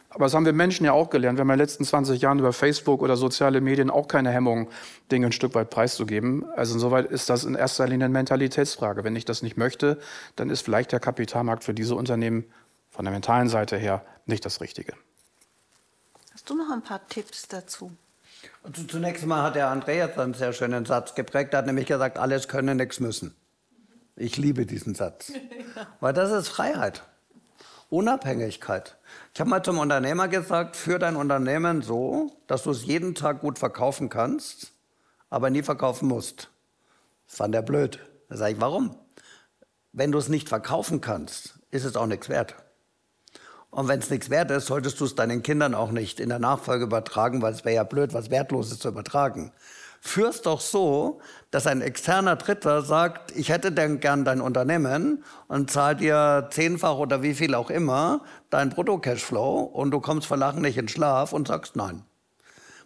Aber das haben wir Menschen ja auch gelernt. Wir haben in den letzten 20 Jahren über Facebook oder soziale Medien auch keine Hemmung, Dinge ein Stück weit preiszugeben. Also insoweit ist das in erster Linie eine Mentalitätsfrage. Wenn ich das nicht möchte, dann ist vielleicht der Kapitalmarkt für diese Unternehmen von der mentalen Seite her nicht das Richtige. Hast du noch ein paar Tipps dazu? Also zunächst mal hat der Andreas einen sehr schönen Satz geprägt. Er hat nämlich gesagt, alles können, nichts müssen. Ich liebe diesen Satz. Weil das ist Freiheit. Unabhängigkeit. Ich habe mal zum Unternehmer gesagt, führ dein Unternehmen so, dass du es jeden Tag gut verkaufen kannst, aber nie verkaufen musst. Das fand er blöd. Da sage ich, warum? Wenn du es nicht verkaufen kannst, ist es auch nichts wert. Und wenn es nichts wert ist, solltest du es deinen Kindern auch nicht in der Nachfolge übertragen, weil es wäre ja blöd, was Wertloses zu übertragen. Führst doch so, dass ein externer Dritter sagt, ich hätte denn gern dein Unternehmen und zahlt dir zehnfach oder wie viel auch immer dein Brutto-Cashflow und du kommst vor Lachen nicht in Schlaf und sagst nein.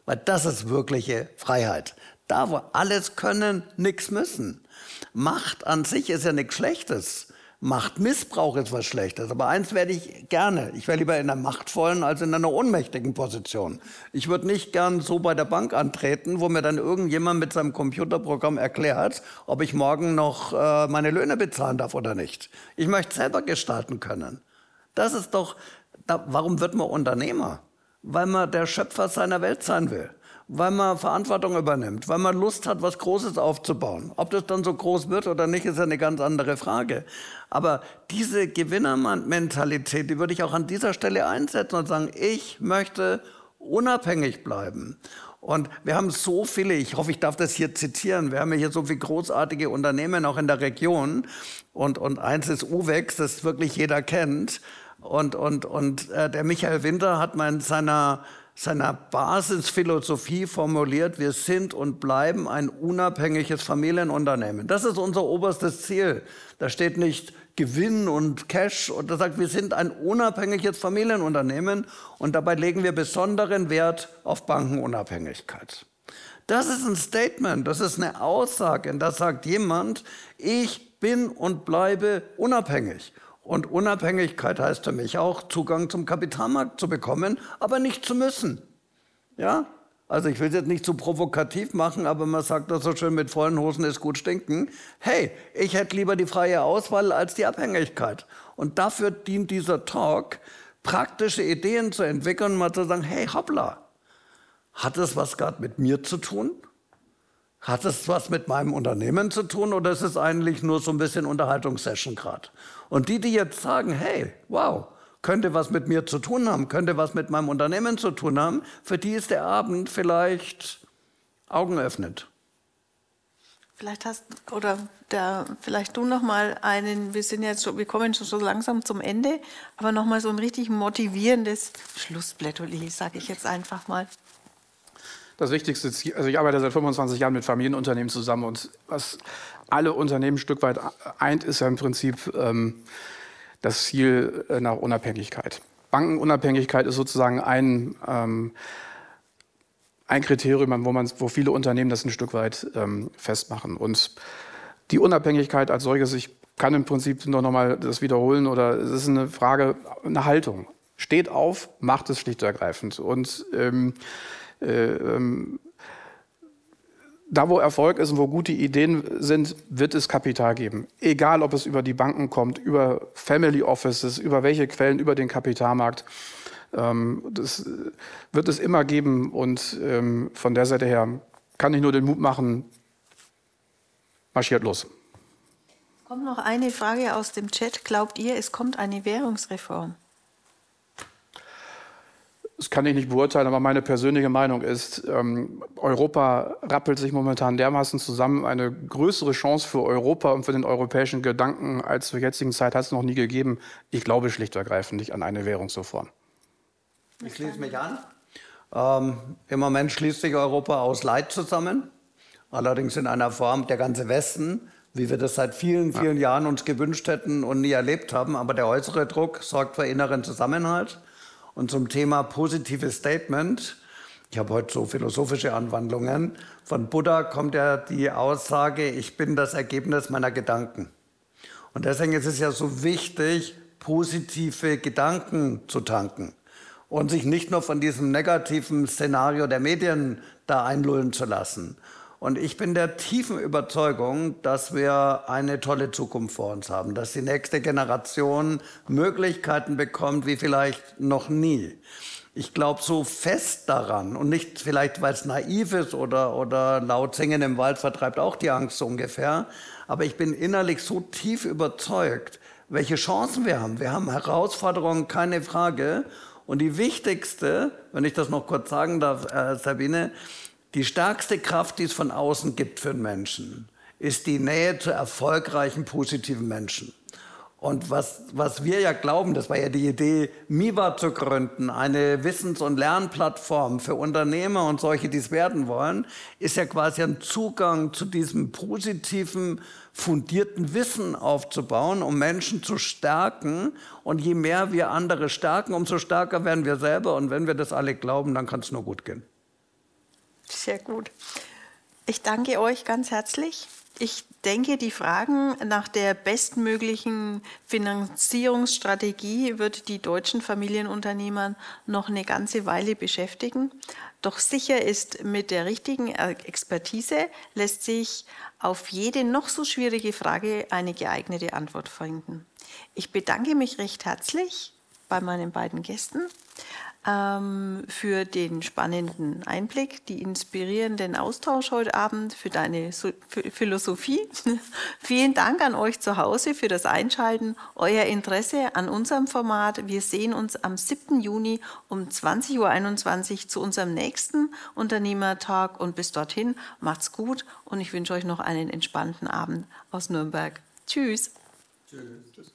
Weil das ist wirkliche Freiheit. Da, wo alles können, nichts müssen. Macht an sich ist ja nichts Schlechtes. Machtmissbrauch ist was Schlechtes. Aber eins werde ich gerne. Ich wäre lieber in einer machtvollen als in einer ohnmächtigen Position. Ich würde nicht gern so bei der Bank antreten, wo mir dann irgendjemand mit seinem Computerprogramm erklärt, ob ich morgen noch äh, meine Löhne bezahlen darf oder nicht. Ich möchte selber gestalten können. Das ist doch, da, warum wird man Unternehmer? Weil man der Schöpfer seiner Welt sein will weil man Verantwortung übernimmt, weil man Lust hat, was Großes aufzubauen. Ob das dann so groß wird oder nicht, ist eine ganz andere Frage. Aber diese Gewinnermentalität, die würde ich auch an dieser Stelle einsetzen und sagen, ich möchte unabhängig bleiben. Und wir haben so viele, ich hoffe, ich darf das hier zitieren, wir haben hier so viele großartige Unternehmen auch in der Region. Und, und eins ist UVEX, das wirklich jeder kennt. Und, und, und äh, der Michael Winter hat mal in seiner seiner Basisphilosophie formuliert, wir sind und bleiben ein unabhängiges Familienunternehmen. Das ist unser oberstes Ziel. Da steht nicht Gewinn und Cash und da sagt, wir sind ein unabhängiges Familienunternehmen und dabei legen wir besonderen Wert auf Bankenunabhängigkeit. Das ist ein Statement, das ist eine Aussage, und da sagt jemand, ich bin und bleibe unabhängig. Und Unabhängigkeit heißt für mich auch, Zugang zum Kapitalmarkt zu bekommen, aber nicht zu müssen. Ja? Also ich will es jetzt nicht zu provokativ machen, aber man sagt das so schön, mit vollen Hosen ist gut stinken. Hey, ich hätte lieber die freie Auswahl als die Abhängigkeit. Und dafür dient dieser Talk, praktische Ideen zu entwickeln, mal zu sagen, hey, hoppla, hat das was gerade mit mir zu tun? Hat es was mit meinem Unternehmen zu tun oder ist es eigentlich nur so ein bisschen Unterhaltungssession gerade? Und die, die jetzt sagen, hey, wow, könnte was mit mir zu tun haben, könnte was mit meinem Unternehmen zu tun haben, für die ist der Abend vielleicht Augen öffnet. Vielleicht hast oder der, vielleicht du noch mal einen. Wir sind jetzt schon, wir kommen schon so langsam zum Ende, aber noch mal so ein richtig motivierendes Schlussplädoyer, sage ich jetzt einfach mal das wichtigste Ziel, also ich arbeite seit 25 Jahren mit Familienunternehmen zusammen und was alle Unternehmen ein Stück weit eint, ist ja im Prinzip ähm, das Ziel nach Unabhängigkeit. Bankenunabhängigkeit ist sozusagen ein, ähm, ein Kriterium, wo, man, wo viele Unternehmen das ein Stück weit ähm, festmachen. Und die Unabhängigkeit als solches, ich kann im Prinzip nur noch mal das wiederholen, oder es ist eine Frage, eine Haltung. Steht auf, macht es schlicht und ergreifend. Und ähm, äh, ähm, da, wo Erfolg ist und wo gute Ideen sind, wird es Kapital geben. Egal, ob es über die Banken kommt, über Family Offices, über welche Quellen, über den Kapitalmarkt. Ähm, das wird es immer geben. Und ähm, von der Seite her kann ich nur den Mut machen, marschiert los. Kommt noch eine Frage aus dem Chat. Glaubt ihr, es kommt eine Währungsreform? Das kann ich nicht beurteilen, aber meine persönliche Meinung ist, ähm, Europa rappelt sich momentan dermaßen zusammen. Eine größere Chance für Europa und für den europäischen Gedanken als zur jetzigen Zeit hat es noch nie gegeben. Ich glaube schlicht und ergreifend nicht an eine Währungsreform. Ich schließe mich an. Ähm, Im Moment schließt sich Europa aus Leid zusammen, allerdings in einer Form der ganze Westen, wie wir das seit vielen, vielen ja. Jahren uns gewünscht hätten und nie erlebt haben. Aber der äußere Druck sorgt für inneren Zusammenhalt. Und zum Thema positives Statement, ich habe heute so philosophische Anwandlungen, von Buddha kommt ja die Aussage, ich bin das Ergebnis meiner Gedanken. Und deswegen ist es ja so wichtig, positive Gedanken zu tanken und sich nicht nur von diesem negativen Szenario der Medien da einlullen zu lassen. Und ich bin der tiefen Überzeugung, dass wir eine tolle Zukunft vor uns haben, dass die nächste Generation Möglichkeiten bekommt wie vielleicht noch nie. ich glaube so fest daran und nicht vielleicht, weil es naiv ist oder, oder laut Singen im Wald vertreibt auch die Angst so ungefähr, aber ich bin innerlich so tief überzeugt, welche Chancen wir haben. Wir haben Herausforderungen, keine Frage. Und die wichtigste, wenn ich das noch kurz sagen darf, äh, Sabine, die stärkste Kraft, die es von außen gibt für einen Menschen, ist die Nähe zu erfolgreichen, positiven Menschen. Und was, was wir ja glauben, das war ja die Idee, MIBA zu gründen, eine Wissens- und Lernplattform für Unternehmer und solche, die es werden wollen, ist ja quasi ein Zugang zu diesem positiven, fundierten Wissen aufzubauen, um Menschen zu stärken. Und je mehr wir andere stärken, umso stärker werden wir selber. Und wenn wir das alle glauben, dann kann es nur gut gehen. Sehr gut. Ich danke euch ganz herzlich. Ich denke, die Fragen nach der bestmöglichen Finanzierungsstrategie wird die deutschen Familienunternehmer noch eine ganze Weile beschäftigen. Doch sicher ist, mit der richtigen Expertise lässt sich auf jede noch so schwierige Frage eine geeignete Antwort finden. Ich bedanke mich recht herzlich bei meinen beiden Gästen ähm, für den spannenden Einblick, die inspirierenden Austausch heute Abend, für deine so für Philosophie. Vielen Dank an euch zu Hause für das Einschalten, euer Interesse an unserem Format. Wir sehen uns am 7. Juni um 20.21 Uhr zu unserem nächsten Unternehmertag und bis dorthin macht's gut und ich wünsche euch noch einen entspannten Abend aus Nürnberg. Tschüss. Tschüss. Tschüss.